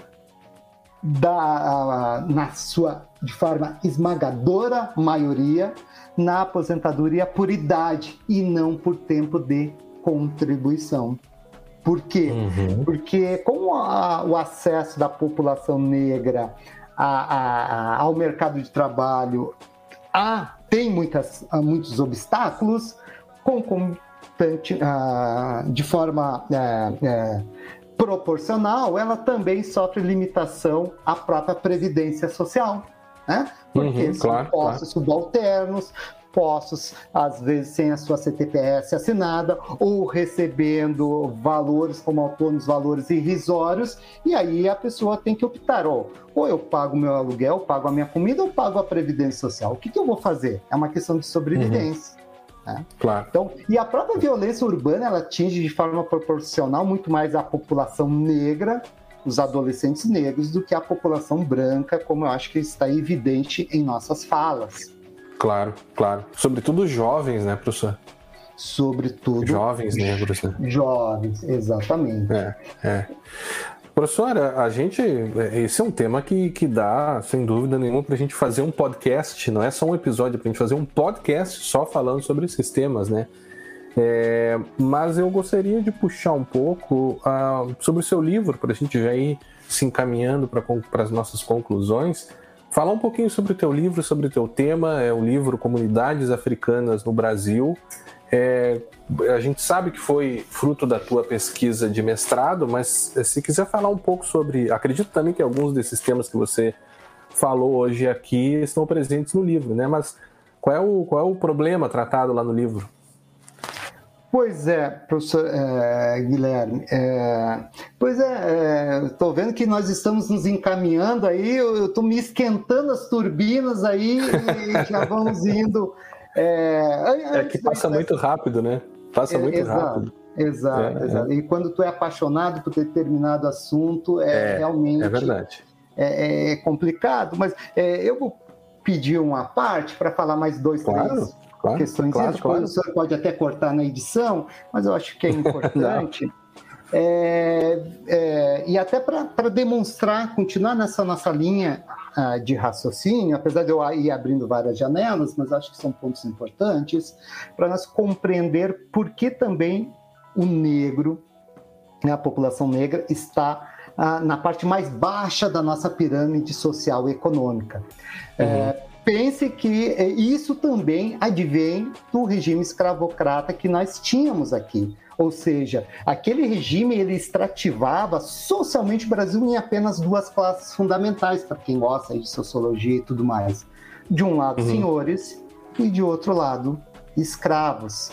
da, na sua, de forma esmagadora maioria, na aposentadoria por idade e não por tempo de contribuição. Por quê? Uhum. Porque com a, o acesso da população negra a, a, ao mercado de trabalho há, tem muitas, muitos obstáculos, concomitante, de forma é, é, proporcional, ela também sofre limitação à própria previdência social. Né? Porque uhum, são claro, postos claro. subalternos, postos, às vezes, sem a sua CTPS assinada, ou recebendo valores como autônomos, valores irrisórios, e aí a pessoa tem que optar, ou, ou eu pago meu aluguel, pago a minha comida, ou pago a previdência social. O que, que eu vou fazer? É uma questão de sobrevivência. Uhum. Né? Claro. Então, e a própria violência urbana ela atinge de forma proporcional muito mais a população negra, os adolescentes negros, do que a população branca, como eu acho que está evidente em nossas falas. Claro, claro. Sobretudo jovens, né, professor? Sobretudo. Jovens negros, né? Jovens, exatamente. É, é. Professora, a gente. Esse é um tema que, que dá, sem dúvida nenhuma, para a gente fazer um podcast, não é só um episódio, para a gente fazer um podcast só falando sobre esses temas, né? É, mas eu gostaria de puxar um pouco uh, sobre o seu livro, para a gente já ir se encaminhando para as nossas conclusões. Falar um pouquinho sobre o teu livro, sobre o teu tema, é o livro Comunidades Africanas no Brasil. É, a gente sabe que foi fruto da tua pesquisa de mestrado, mas eh, se quiser falar um pouco sobre. Acredito também que alguns desses temas que você falou hoje aqui estão presentes no livro, né? Mas qual é o, qual é o problema tratado lá no livro? Pois é, professor é, Guilherme. É, pois é, estou é, vendo que nós estamos nos encaminhando aí, eu estou me esquentando as turbinas aí e já vamos indo. É, é que passa muito rápido, né? Passa é, muito exato, rápido. Exato, é, exato. E quando tu é apaixonado por determinado assunto, é, realmente. É verdade. É, é complicado, mas eu vou pedir uma parte para falar mais dois, claro, três claro, questões. Claro, claro. O senhor pode até cortar na edição, mas eu acho que é importante. É, é, e até para demonstrar, continuar nessa nossa linha uh, de raciocínio, apesar de eu ir abrindo várias janelas, mas acho que são pontos importantes, para nós compreender por que também o negro, né, a população negra, está ah, na parte mais baixa da nossa pirâmide social e econômica. Uhum. É, pense que é, isso também advém do regime escravocrata que nós tínhamos aqui. Ou seja, aquele regime ele extrativava socialmente o Brasil em apenas duas classes fundamentais, para quem gosta de sociologia e tudo mais. De um lado, uhum. senhores, e de outro lado, escravos.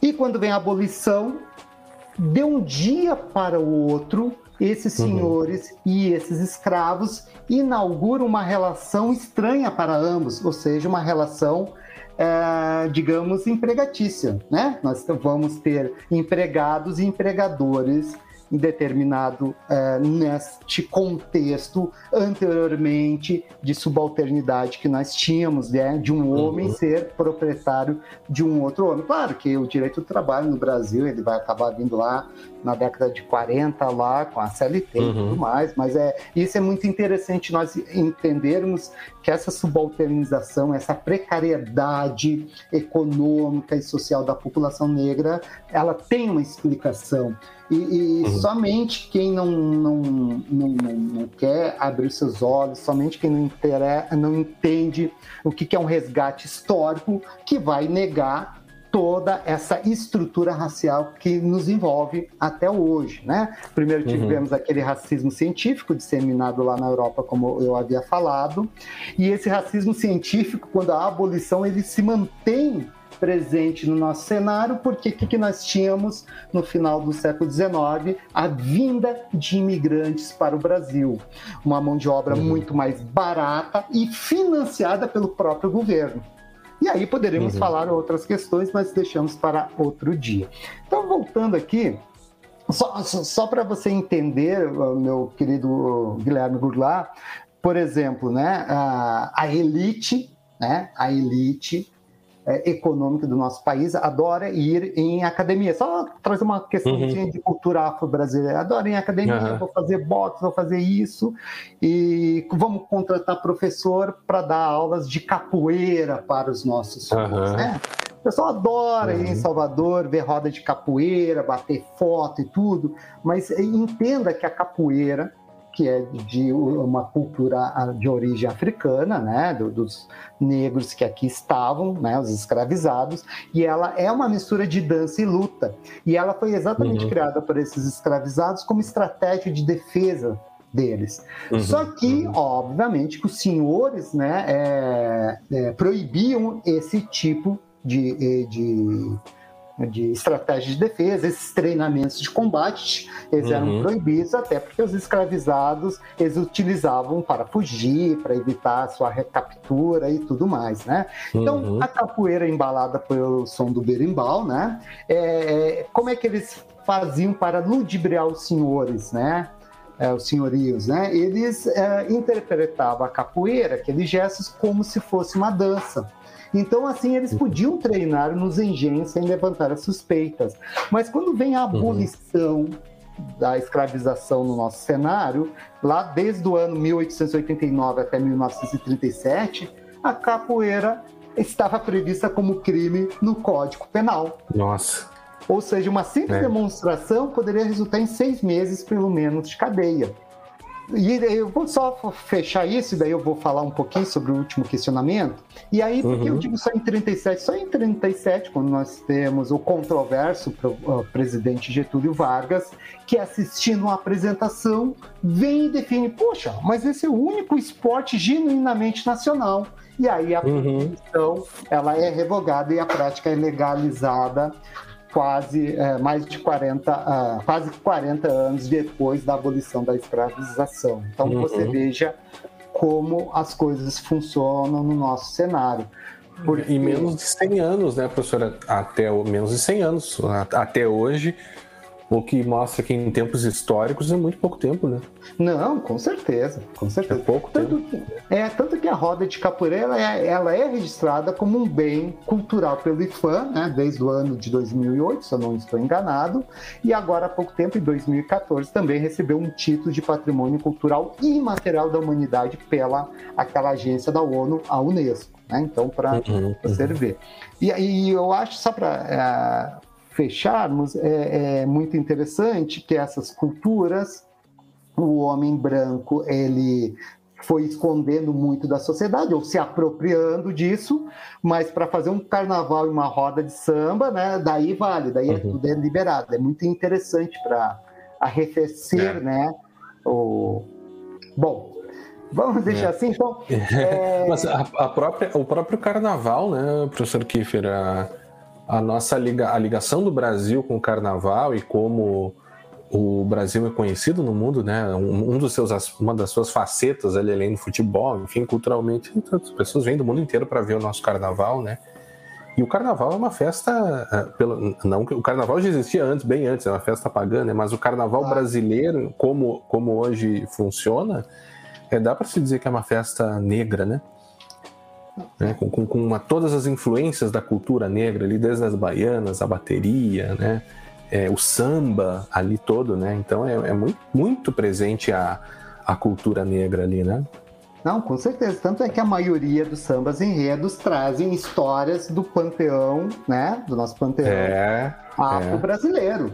E quando vem a abolição, de um dia para o outro, esses uhum. senhores uhum. e esses escravos inauguram uma relação estranha para ambos, ou seja, uma relação, é, digamos, empregatícia. Né? Nós vamos ter empregados e empregadores determinado uh, neste contexto anteriormente de subalternidade que nós tínhamos, né? de um homem uhum. ser proprietário de um outro homem. Claro que o direito do trabalho no Brasil ele vai acabar vindo lá na década de 40 lá com a CLT uhum. e tudo mais, mas é isso é muito interessante nós entendermos que essa subalternização, essa precariedade econômica e social da população negra, ela tem uma explicação. E, e uhum. somente quem não, não, não, não, quer abrir seus olhos, somente quem não, não entende o que é um resgate histórico, que vai negar toda essa estrutura racial que nos envolve até hoje, né? Primeiro uhum. tivemos uhum. aquele racismo científico disseminado lá na Europa, como eu havia falado, e esse racismo científico, quando a abolição ele se mantém presente no nosso cenário, porque o que, que nós tínhamos no final do século XIX? A vinda de imigrantes para o Brasil. Uma mão de obra uhum. muito mais barata e financiada pelo próprio governo. E aí poderemos uhum. falar outras questões, mas deixamos para outro dia. Então, voltando aqui, só, só para você entender, meu querido Guilherme Goulart, por exemplo, né, a, a elite, né, a elite é, econômica do nosso país adora ir em academia. Só trazer uma questão uhum. de cultura afro-brasileira. Adora ir em academia, uhum. vou fazer boxe, vou fazer isso. E vamos contratar professor para dar aulas de capoeira para os nossos filhos, uhum. né? O pessoal adora ir em uhum. Salvador, ver roda de capoeira, bater foto e tudo, mas entenda que a capoeira que é de uma cultura de origem africana, né, dos negros que aqui estavam, né, os escravizados, e ela é uma mistura de dança e luta. E ela foi exatamente uhum. criada por esses escravizados como estratégia de defesa deles. Uhum. Só que, uhum. obviamente, que os senhores né, é, é, proibiam esse tipo de, de de estratégia de defesa, esses treinamentos de combate, eles uhum. eram proibidos até porque os escravizados eles utilizavam para fugir, para evitar sua recaptura e tudo mais, né? Então, uhum. a capoeira embalada pelo som do berimbau, né? É, é, como é que eles faziam para ludibriar os senhores, né? É, os senhorios, né? Eles é, interpretavam a capoeira, aqueles gestos, como se fosse uma dança. Então, assim, eles podiam treinar nos engenhos sem levantar as suspeitas. Mas quando vem a uhum. abolição uhum. da escravização no nosso cenário, lá desde o ano 1889 até 1937, a capoeira estava prevista como crime no Código Penal. Nossa. Ou seja, uma simples é. demonstração poderia resultar em seis meses, pelo menos, de cadeia. E eu vou só fechar isso, e daí eu vou falar um pouquinho sobre o último questionamento. E aí, por que uhum. eu digo só em 37? Só em 37, quando nós temos o controverso presidente Getúlio Vargas, que assistindo uma apresentação, vem e define: poxa, mas esse é o único esporte genuinamente nacional. E aí a uhum. ela é revogada e a prática é legalizada quase é, mais de 40, uh, ah, quase 40 anos depois da abolição da escravização. Então uhum. você veja como as coisas funcionam no nosso cenário. Porque... E menos de 100 anos, né, professora? Até menos de 100 anos. Até hoje, o que mostra que em tempos históricos é muito pouco tempo, né? Não, com certeza, com certeza. É pouco tanto tempo. Que, é, tanto que a roda de capoeira ela é, ela é registrada como um bem cultural pelo IFAM, né, desde o ano de 2008, se eu não estou enganado, e agora há pouco tempo, em 2014, também recebeu um título de patrimônio cultural imaterial da humanidade pela aquela agência da ONU, a Unesco. Né? Então, para uhum, você uhum. ver. E, e eu acho, só para fecharmos, é, é muito interessante que essas culturas o homem branco ele foi escondendo muito da sociedade ou se apropriando disso, mas para fazer um carnaval e uma roda de samba, né? Daí vale, daí é uhum. tudo é liberado. É muito interessante para arrefecer, é. né? O bom. Vamos deixar é. assim, então. É... Mas a, a, própria, o próprio carnaval, né, professor Kiefer, a, a nossa liga, a ligação do Brasil com o carnaval e como o Brasil é conhecido no mundo, né? Um, um, dos seus, uma das suas facetas ali, além do futebol, enfim, culturalmente, as pessoas vêm do mundo inteiro para ver o nosso carnaval, né? E o carnaval é uma festa, é, pelo, não o carnaval já existia antes, bem antes, é uma festa pagã, né? Mas o carnaval ah. brasileiro, como, como hoje funciona, é, dá para se dizer que é uma festa negra, né? Né? Com, com, com uma, todas as influências da cultura negra ali, desde as baianas, a bateria, né? é, o samba ali todo, né? Então é, é muito, muito presente a, a cultura negra ali, né? Não, com certeza. Tanto é que a maioria dos sambas enredos trazem histórias do panteão, né? Do nosso panteão é, afro-brasileiro.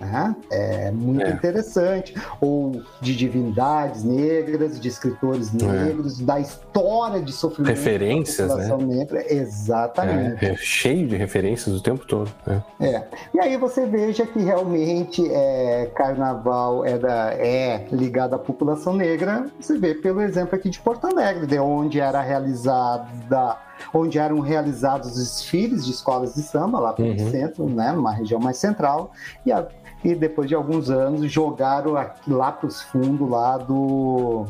É. Né? É muito é. interessante. Ou de divindades negras, de escritores é. negros, é. da história de sofrimento referências, da né? negra. Exatamente. É, é, cheio de referências o tempo todo. Né? É. E aí você veja que realmente é, carnaval é, é ligado à população negra. Você vê pelo exemplo aqui de Porto Alegre, de onde era realizada onde eram realizados os desfiles de escolas de samba lá pelo uhum. centro, né, numa região mais central, e a, e depois de alguns anos jogaram aqui, lá para os fundos lá do,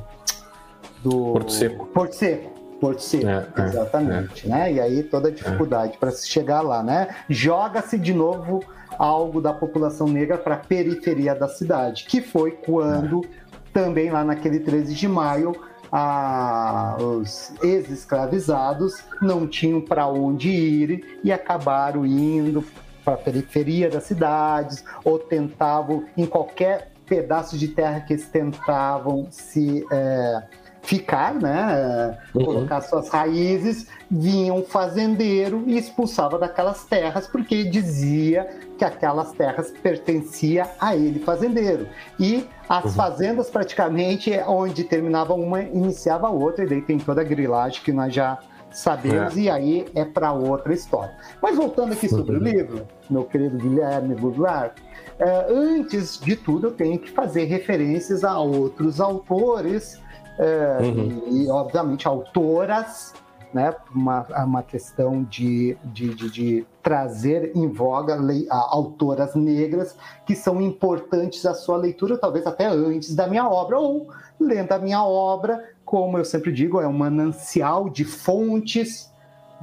do Porto Seco. Porto Seco. Porto Seco, é, é exatamente, é, né? E aí toda a dificuldade para se chegar lá, né? Joga-se de novo algo da população negra para a periferia da cidade, que foi quando também lá naquele 13 de maio a, os ex-escravizados não tinham para onde ir e acabaram indo para a periferia das cidades ou tentavam em qualquer pedaço de terra que eles tentavam se é, ficar, né, uhum. colocar suas raízes, vinha um fazendeiro e expulsava daquelas terras porque dizia que aquelas terras pertencia a ele, fazendeiro. E as uhum. fazendas praticamente onde terminava uma iniciava a outra e daí tem toda a grilagem que nós já sabemos, é. e aí é para outra história. Mas voltando aqui sobre o livro, meu querido Guilherme Goulart, é, antes de tudo eu tenho que fazer referências a outros autores é, uhum. e, e, obviamente, autoras, né, uma, uma questão de, de, de, de trazer em voga lei, a, autoras negras que são importantes à sua leitura, talvez até antes da minha obra, ou lendo a minha obra, como eu sempre digo, é um manancial de fontes,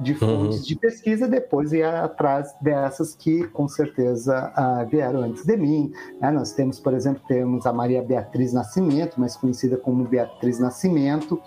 de fontes uhum. de pesquisa, depois ir atrás dessas que com certeza uh, vieram antes de mim. Né? Nós temos, por exemplo, temos a Maria Beatriz Nascimento, mais conhecida como Beatriz Nascimento.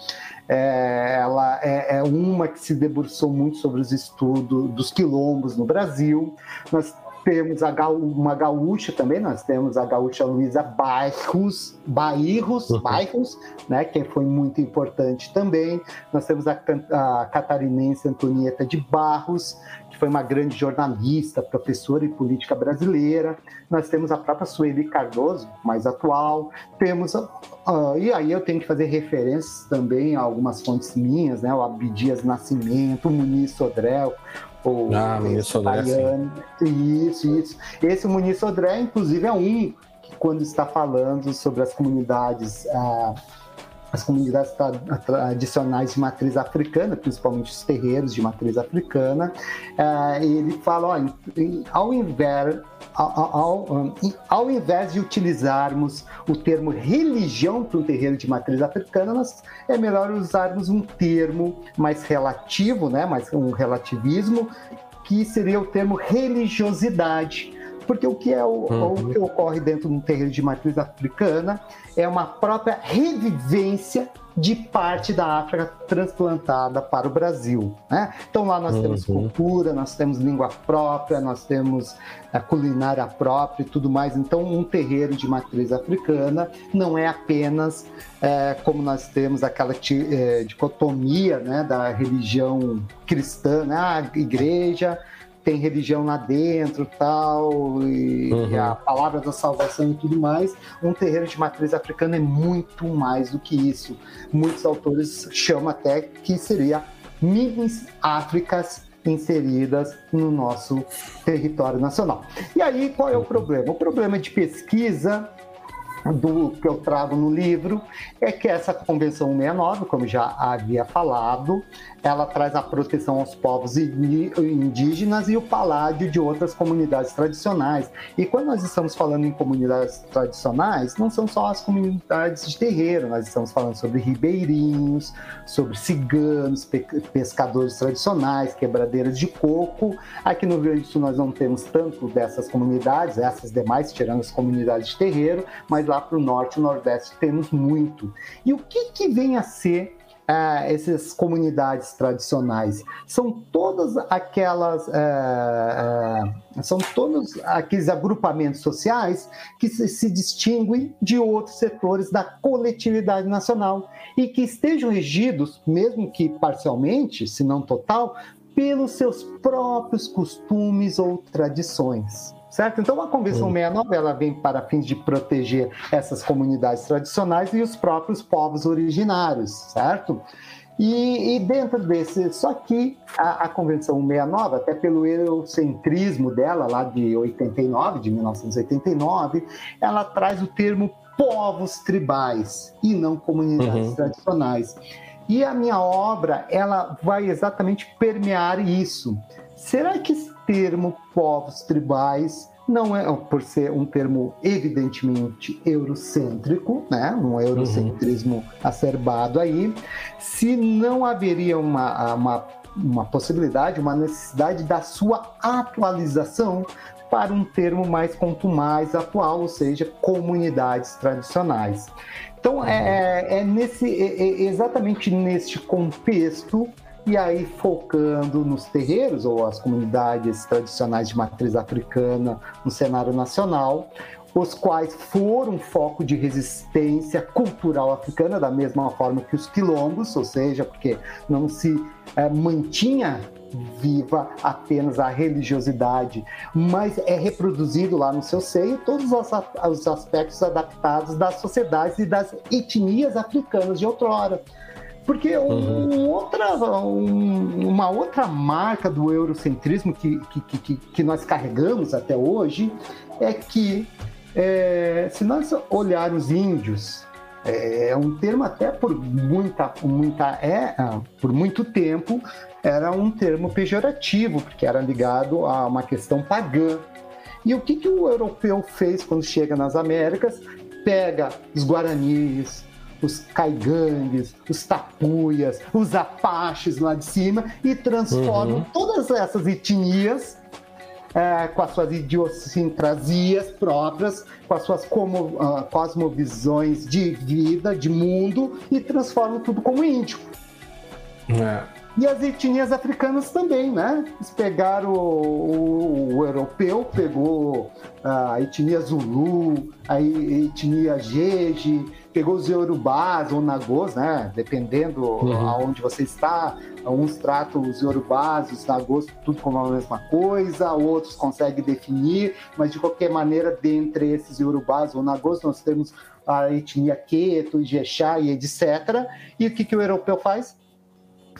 É, ela é, é, uma que se debruçou muito sobre os estudos dos quilombos no Brasil. Nós temos a, uma gaúcha também, nós temos a gaúcha Luísa Bairros, Bairros, uhum. Bairros, né, que foi muito importante também. Nós temos a, a catarinense Antonieta de Barros, que foi uma grande jornalista, professora e política brasileira. Nós temos a própria Sueli Cardoso, mais atual. Temos, uh, e aí eu tenho que fazer referências também a algumas fontes minhas, né? O Abdias Nascimento, o Muniz Sodré, o ah, Muniz Sodré, Isso, isso. Esse Muniz Sodré, inclusive, é um que quando está falando sobre as comunidades... Uh, as comunidades tradicionais de matriz africana, principalmente os terreiros de matriz africana, uh, ele fala, olha, ao invés, ao, ao, ao, invés de utilizarmos o termo religião para um terreiro de matriz africana, nós, é melhor usarmos um termo mais relativo, né, mais um relativismo, que seria o termo religiosidade porque o que, é o, uhum. o que ocorre dentro de um terreiro de matriz africana é uma própria revivência de parte da África transplantada para o Brasil. Né? Então lá nós uhum. temos cultura, nós temos língua própria, nós temos a culinária própria e tudo mais. Então um terreiro de matriz africana não é apenas é, como nós temos aquela é, dicotomia né, da religião cristã, né? a igreja tem religião lá dentro tal, e, uhum. a palavra da salvação e tudo mais. Um terreiro de matriz africana é muito mais do que isso. Muitos autores chamam até que seria mini Áfricas inseridas no nosso território nacional. E aí, qual é o problema? O problema de pesquisa do que eu trago no livro é que essa Convenção 169, como já havia falado, ela traz a proteção aos povos indígenas e o paládio de outras comunidades tradicionais. E quando nós estamos falando em comunidades tradicionais, não são só as comunidades de terreiro, nós estamos falando sobre ribeirinhos, sobre ciganos, pescadores tradicionais, quebradeiras de coco. Aqui no Rio Grande do Sul nós não temos tanto dessas comunidades, essas demais, tirando as comunidades de terreiro, mas lá para o norte e nordeste temos muito. E o que, que vem a ser é, essas comunidades tradicionais. São todas aquelas é, é, são todos aqueles agrupamentos sociais que se, se, distinguem de outros setores da coletividade nacional e que estejam regidos, mesmo que parcialmente, se não total, pelos seus próprios costumes ou tradições certo? Então a Convenção 69 ela vem para fins de proteger essas comunidades tradicionais e os próprios povos originários, certo? E, e, dentro desse, só que a, a, Convenção 69, até pelo eurocentrismo dela, lá de 89, de 1989, ela traz o termo povos tribais e não comunidades uhum. tradicionais. E a minha obra, ela vai exatamente permear isso. Será que termo povos tribais não é por ser um termo evidentemente eurocêntrico, né? um eurocentrismo uhum. acerbado aí, se não haveria uma, uma, uma possibilidade, uma necessidade da sua atualização para um termo mais mais atual, ou seja, comunidades tradicionais. Então, é, é, é nesse, é, é exatamente neste contexto e aí, focando nos terreiros ou as comunidades tradicionais de matriz africana no cenário nacional, os quais foram foco de resistência cultural africana, da mesma forma que os quilombos, ou seja, porque não se é, mantinha viva apenas a religiosidade, mas é reproduzido lá no seu seio todos os, os aspectos adaptados das sociedades e das etnias africanas de outrora. Porque um, uhum. outra, um, uma outra marca do eurocentrismo que, que, que, que, nós carregamos até hoje é que, é, se nós olharmos índios, é, é um termo até por muita, muita é, ah, por muito tempo era um termo pejorativo, porque era ligado a uma questão pagã. E o que, que o europeu fez quando chega nas Américas? Pega os guaranis, os caigangues, os tapuias, os apaches lá de cima e transformam uhum. todas essas etnias é, com as suas idiosincrasias próprias, com as suas como, uh, cosmovisões de vida, de mundo, e transformam tudo como índio. É. E as etnias africanas também, né? Eles pegaram o, o, o europeu, pegou a etnia Zulu, a etnia Jeje, pegou os Yorubás ou Nagôs, né? Dependendo uhum. aonde você está. Uns tratam os Yorubás, os Nagôs, tudo como a mesma coisa, outros conseguem definir, mas de qualquer maneira, dentre esses Yorubás ou Nagôs, nós temos a etnia Queto, Ijexá e etc. E o que, que o europeu faz?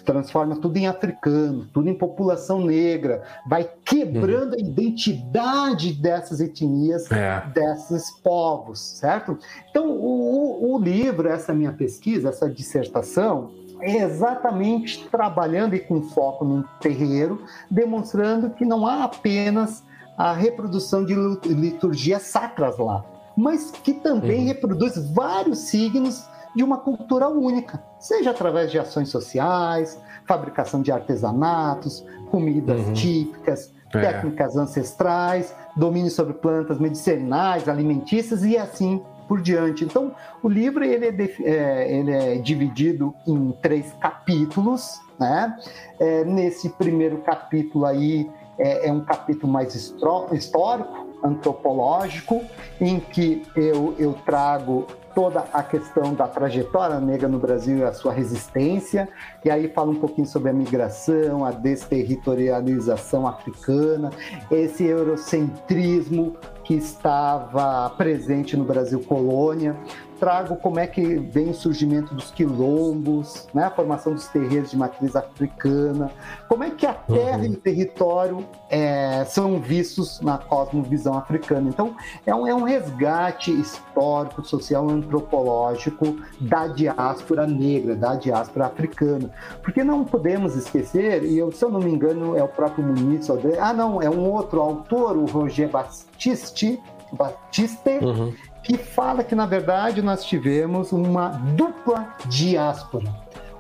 Transforma tudo em africano, tudo em população negra, vai quebrando hum. a identidade dessas etnias, é. desses povos, certo? Então, o, o livro, essa minha pesquisa, essa dissertação, é exatamente trabalhando e com foco num terreiro, demonstrando que não há apenas a reprodução de liturgias sacras lá, mas que também uhum. reproduz vários signos de uma cultura única, seja através de ações sociais, fabricação de artesanatos, comidas uhum. típicas, é. técnicas ancestrais, domínio sobre plantas medicinais, alimentícias e assim por diante. Então, o livro ele é, é, ele é dividido em três capítulos, né? É, nesse primeiro capítulo aí é, é um capítulo mais histórico, antropológico, em que eu, eu trago toda a questão da trajetória negra no Brasil e a sua resistência, e aí fala um pouquinho sobre a migração, a desterritorialização africana, esse eurocentrismo que estava presente no Brasil colônia, trago como é que vem o surgimento dos quilombos, né, a formação dos terreiros de matriz africana, como é que a terra uhum. e o território é, são vistos na cosmovisão africana. Então, é um, é um resgate histórico, social, antropológico da diáspora negra, da diáspora africana. Porque não podemos esquecer, e eu, se eu não me engano, é o próprio Muniz, ah, não, é um outro autor, o Roger Batiste, Batiste uhum que fala que, na verdade, nós tivemos uma dupla diáspora.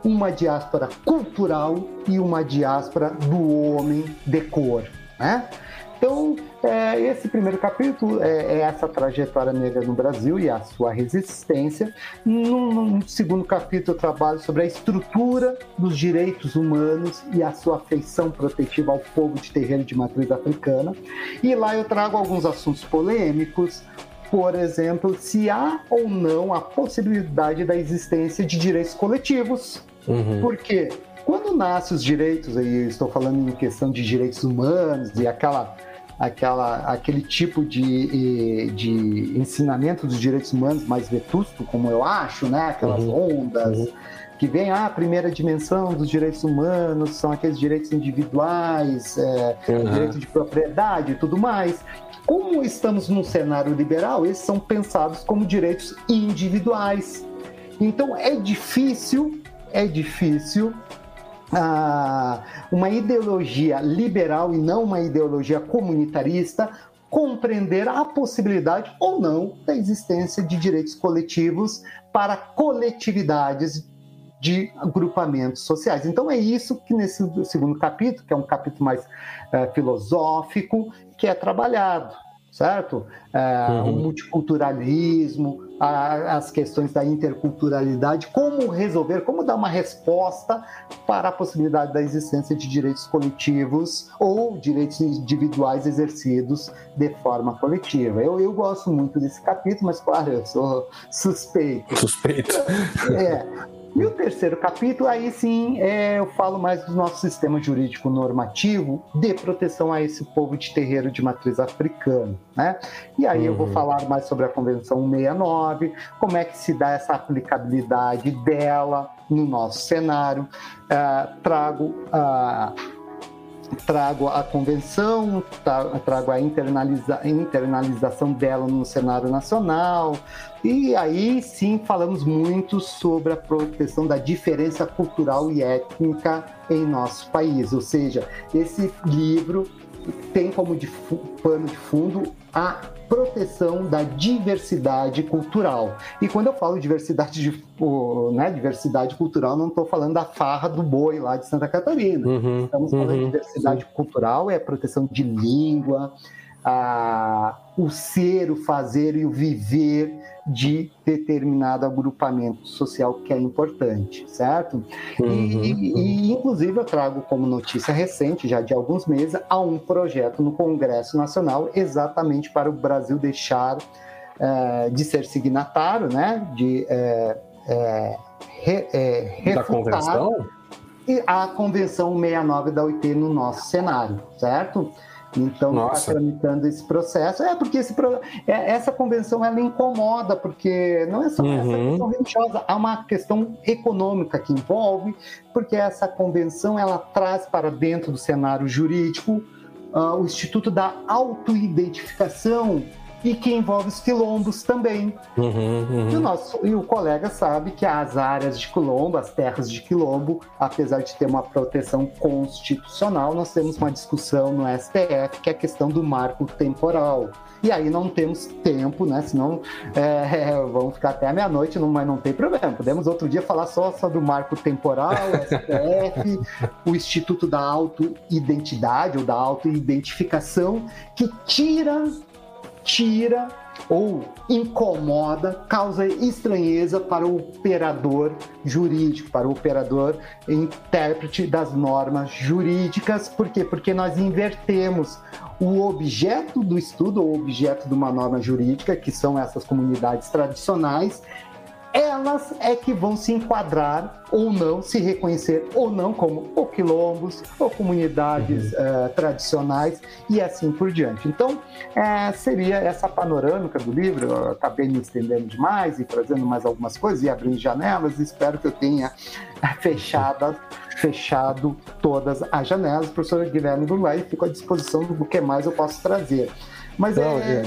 Uma diáspora cultural e uma diáspora do homem de cor. Né? Então, é, esse primeiro capítulo é, é, essa trajetória negra no Brasil e a sua resistência. No, segundo capítulo, eu trabalho sobre a estrutura dos direitos humanos e a sua afeição protetiva ao povo de terreiro de matriz africana. E lá eu trago alguns assuntos polêmicos, por exemplo, se há ou não a possibilidade da existência de direitos coletivos. Uhum. Porque quando nascem os direitos, aí estou falando em questão de direitos humanos e aquela, aquela, aquele tipo de, de ensinamento dos direitos humanos mais vetusto, como eu acho, né? Aquelas uhum. ondas. Uhum que vem ah, a primeira dimensão dos direitos humanos, são aqueles direitos individuais, é, uhum. direito de propriedade e tudo mais. Como estamos num cenário liberal, esses são pensados como direitos individuais. Então é difícil, é difícil ah, uma ideologia liberal e não uma ideologia comunitarista compreender a possibilidade ou não da existência de direitos coletivos para coletividades de agrupamentos sociais. Então é isso que nesse segundo capítulo, que é um capítulo mais é, filosófico, que é trabalhado, certo? É, uhum. O multiculturalismo, a, as questões da interculturalidade, como resolver, como dar uma resposta para a possibilidade da existência de direitos coletivos ou direitos individuais exercidos de forma coletiva. Eu, eu gosto muito desse capítulo, mas claro, eu sou suspeito. Suspeito. É, e o terceiro capítulo, aí sim, é, eu falo mais do nosso sistema jurídico normativo de proteção a esse povo de terreiro de matriz africana. Né? E aí uhum. eu vou uhum. falar mais sobre a Convenção 69, como é que se dá essa aplicabilidade dela no nosso cenário. Uh, trago. Uh, trago a convenção, trago a internaliza, internalização dela no cenário nacional, e aí sim falamos muito sobre a proteção da diferença cultural e étnica em nosso país, ou seja, esse livro tem como de pano de fundo a proteção da diversidade cultural. E quando eu falo diversidade, de, né, diversidade cultural, não estou falando da farra do boi lá de Santa Catarina. Uhum, Estamos falando uhum, de diversidade sim. cultural, é a proteção de língua, a, o ser, o fazer e o viver de determinado agrupamento social que é importante, certo? Uhum, e, uhum. e, inclusive, eu trago como notícia recente, já de alguns meses, há um projeto no Congresso Nacional exatamente para o Brasil deixar é, de ser signatário, né? De é, é, re, refutar a Convenção 69 da OIT no nosso cenário, certo? Então está tramitando esse processo. É porque esse, é, essa convenção ela incomoda, porque não é só uhum. essa questão religiosa, há uma questão econômica que envolve, porque essa convenção ela traz para dentro do cenário jurídico uh, o Instituto da Autoidentificação e que envolve os quilombos também. Uhum, uhum. E, o nosso, e o colega sabe que as áreas de quilombo, as terras de quilombo, apesar de ter uma proteção constitucional, nós temos uma discussão no STF que é a questão do marco temporal. E aí não temos tempo, né? Senão é, vamos ficar até a meia-noite, mas não tem problema. Podemos outro dia falar só sobre o marco temporal, o STF, o Instituto da Autoidentidade ou da Autoidentificação, que tira tira ou incomoda, causa estranheza para o operador jurídico, para o operador intérprete das normas jurídicas. Por quê? Porque nós invertemos o objeto do estudo, ou objeto de uma norma jurídica, que são essas comunidades tradicionais, elas é que vão se enquadrar ou não, se reconhecer ou não como ou quilombos ou comunidades uhum. uh, tradicionais e assim por diante. Então, uh, seria essa panorâmica do livro. Eu acabei me estendendo demais e trazendo mais algumas coisas e abrindo janelas. Espero que eu tenha fechado, fechado todas as janelas. Professor Guilherme Goulart, fico à disposição do que mais eu posso trazer. Mas Não, é,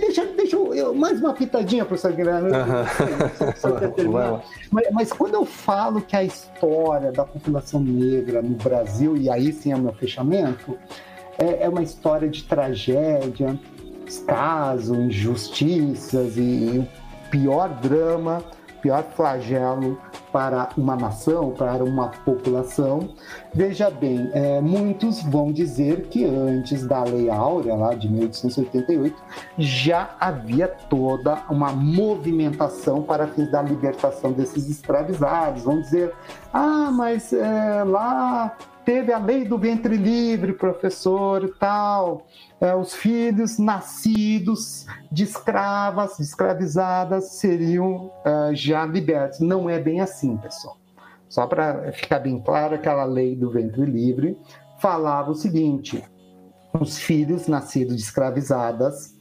deixa, deixa eu, mais uma pitadinha, professor Guilherme. Uh mas, mas, quando eu falo que a história da população negra no Brasil, e aí sim é o meu fechamento, é, é uma história de tragédia, casos, injustiças e, e o pior drama pior flagelo para uma nação, para uma população. Veja bem, é, muitos vão dizer que antes da Lei Áurea, lá de 1888, já havia toda uma movimentação para fins da libertação desses escravizados. Vão dizer, ah, mas é, lá teve a lei do ventre livre, professor, e tal. É, os filhos nascidos de escravas, de escravizadas, seriam é, já libertos. Não é bem assim, pessoal. Só para ficar bem claro, aquela lei do ventre livre falava o seguinte: os filhos nascidos de escravizadas,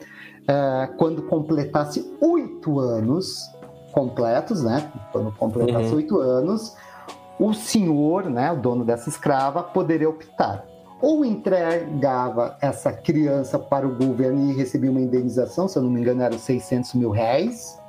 é, quando completasse oito anos completos, né? Quando completasse uhum. oito uhum. anos, o senhor, né, o dono dessa escrava, poderia optar. Ou entregava essa criança para o governo e recebia uma indenização, se eu não me engano, era 600 mil reais,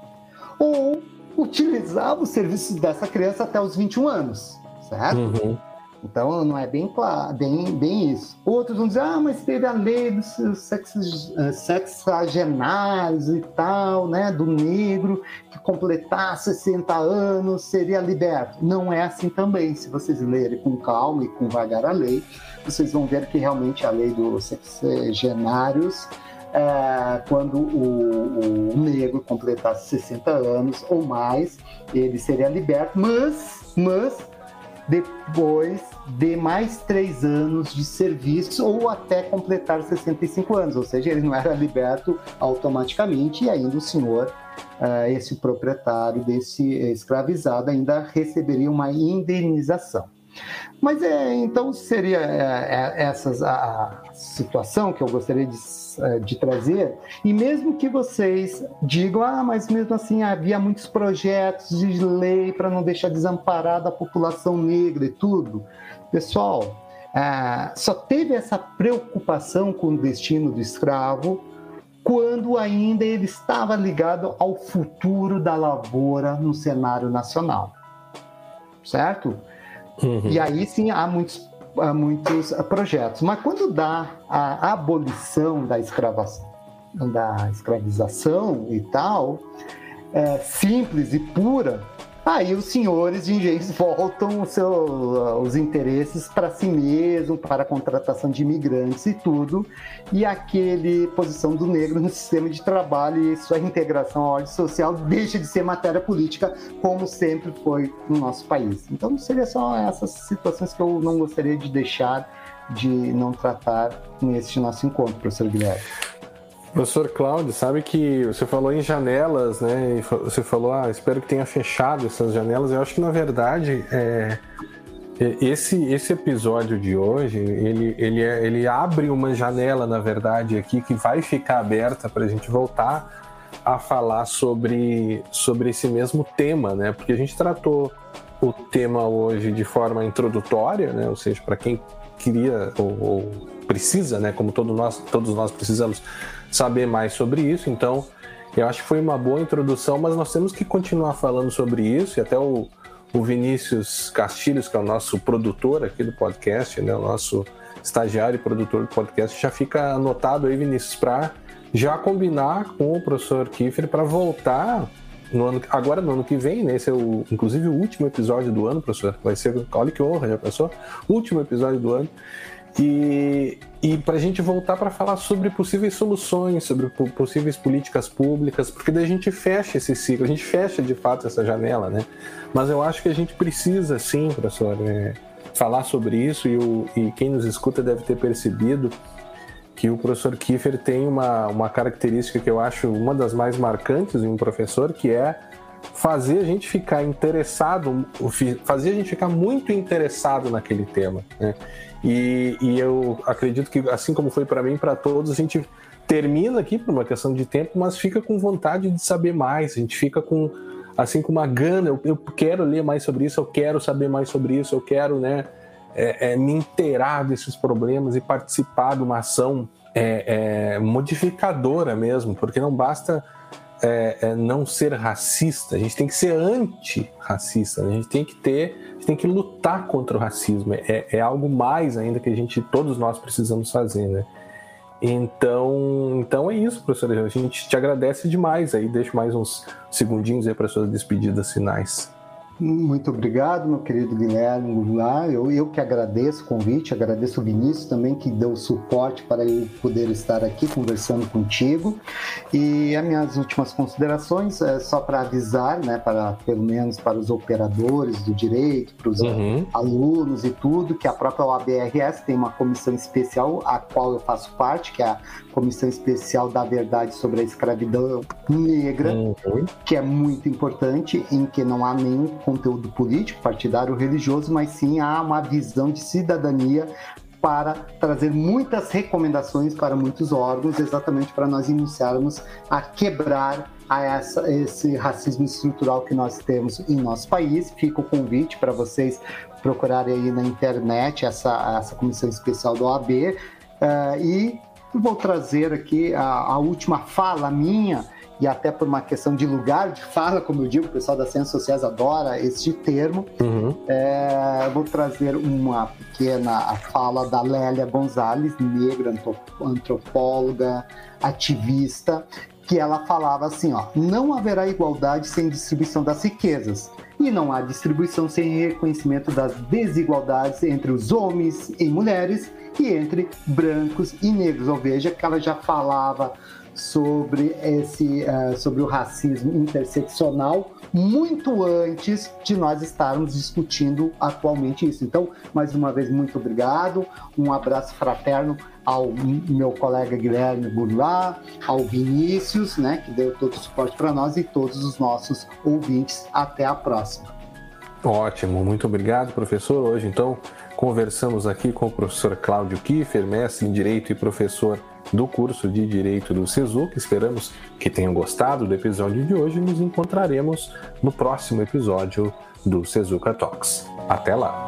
ou utilizava os serviços dessa criança até os 21 anos, certo? Uhum. Então não é bem claro, bem, bem isso. Outros vão dizer, ah, mas teve a lei dos eh, sexagenários e tal, né, do negro que completar 60 anos seria liberto. Não é assim também. Se vocês lerem com calma e com vagar a lei, vocês vão ver que realmente a lei dos sexagenários é, quando o, o, negro completasse 60 anos ou mais, ele seria liberto, mas, mas depois de mais três anos de serviço ou até completar 65 anos, ou seja, ele não era liberto automaticamente e ainda o senhor, uh, esse proprietário desse escravizado, ainda receberia uma indenização. Mas é, então seria é, é, essa a situação que eu gostaria de, de, trazer. E mesmo que vocês digam, ah, mas mesmo assim havia muitos projetos de lei para não deixar desamparada a população negra e tudo. Pessoal, é, só teve essa preocupação com o destino do escravo quando ainda ele estava ligado ao futuro da lavoura no cenário nacional. Certo? Uhum. E aí sim há muitos, há muitos projetos. Mas quando dá a abolição da, escravação, da escravização e tal, é, simples e pura, Aí os senhores de engenhos voltam os, seus, os interesses para si mesmo, para a contratação de imigrantes e tudo, e aquele posição do negro no sistema de trabalho e sua integração à ordem social deixa de ser matéria política, como sempre foi no nosso país. Então seria só essas situações que eu não gostaria de deixar de não tratar neste nosso encontro, professor Guilherme. Professor Cláudio, sabe que você falou em janelas, né? você falou, ah, espero que tenha fechado essas janelas. Eu acho que na verdade é, esse, esse episódio de hoje ele, ele, é, ele abre uma janela, na verdade, aqui que vai ficar aberta para a gente voltar a falar sobre, sobre esse mesmo tema, né? Porque a gente tratou o tema hoje de forma introdutória, né? Ou seja, para quem queria ou, ou, precisa, né? Como todos nós, todos nós precisamos saber mais sobre isso. Então, eu acho que foi uma boa introdução, mas nós temos que continuar falando sobre isso e até o, o Vinícius Castilhos, que é o nosso produtor aqui do podcast, né, o nosso estagiário e produtor do podcast, já fica anotado aí, Vinícius, para já combinar com o professor Kiefer para voltar no ano, agora no ano que vem, né? Esse é o, inclusive o último episódio do ano, professor. Vai ser, olha que honra, já pensou? Último episódio do ano. E, e para a gente voltar para falar sobre possíveis soluções, sobre possíveis políticas públicas, porque daí a gente fecha esse ciclo, a gente fecha de fato essa janela, né? Mas eu acho que a gente precisa, sim, professor, é, falar sobre isso e, o, e quem nos escuta deve ter percebido que o professor Kiefer tem uma, uma característica que eu acho uma das mais marcantes em um professor, que é fazer a gente ficar interessado, fazer a gente ficar muito interessado naquele tema. Né? E, e eu acredito que, assim como foi para mim, para todos, a gente termina aqui por uma questão de tempo, mas fica com vontade de saber mais, a gente fica com assim com uma gana, eu, eu quero ler mais sobre isso, eu quero saber mais sobre isso, eu quero né, é, é, me inteirar desses problemas e participar de uma ação é, é modificadora mesmo, porque não basta é, é, não ser racista, a gente tem que ser anti-racista, a gente tem que ter, tem que lutar contra o racismo. É, é, algo mais ainda que a gente, todos nós precisamos fazer, né? Então, então é isso, professor. A gente te agradece demais aí. Deixo mais uns segundinhos aí para suas despedidas finais. Muito obrigado, meu querido Guilherme Goulart. Eu, eu que agradeço o convite, agradeço o Vinícius também que deu suporte para eu poder estar aqui conversando contigo. E as minhas últimas considerações é só para avisar, né, para pelo menos para os operadores do direito, para os uhum. alunos e tudo, que a própria OABRS tem uma comissão especial a qual eu faço parte, que é a Comissão Especial da Verdade sobre a Escravidão Negra, uhum. que é muito importante, em que não há nenhum conteúdo político, partidário, religioso, mas sim há uma visão de cidadania para trazer muitas recomendações para muitos órgãos, exatamente para nós iniciarmos a quebrar a essa, esse racismo estrutural que nós temos em nosso país. Fica o convite para vocês procurarem aí na internet essa, essa comissão especial do OAB. Uh, eh, e vou trazer aqui a, a última fala minha e até por uma questão de lugar de fala, como eu digo, o pessoal das ciências sociais adora este termo. Uhum. É, vou trazer uma pequena fala da Lélia Gonzalez, negra, antropóloga, ativista, que ela falava assim, ó, não haverá igualdade sem distribuição das riquezas e não há distribuição sem reconhecimento das desigualdades entre os homens e mulheres e entre brancos e negros. Ou veja que ela já falava sobre esse uh, sobre o racismo interseccional muito antes de nós estarmos discutindo atualmente isso. Então, mais uma vez, muito obrigado. Um abraço fraterno ao meu colega Guilherme Burlá, ao Vinícius, né, que deu todo o suporte para nós e todos os nossos ouvintes. Até a próxima. Ótimo, muito obrigado, professor. Hoje, então, conversamos aqui com o professor Cláudio Kiefer, mestre em Direito e professor do curso de Direito do SESUC. Esperamos que tenham gostado do episódio de hoje nos encontraremos no próximo episódio do SESUCA Talks. Até lá!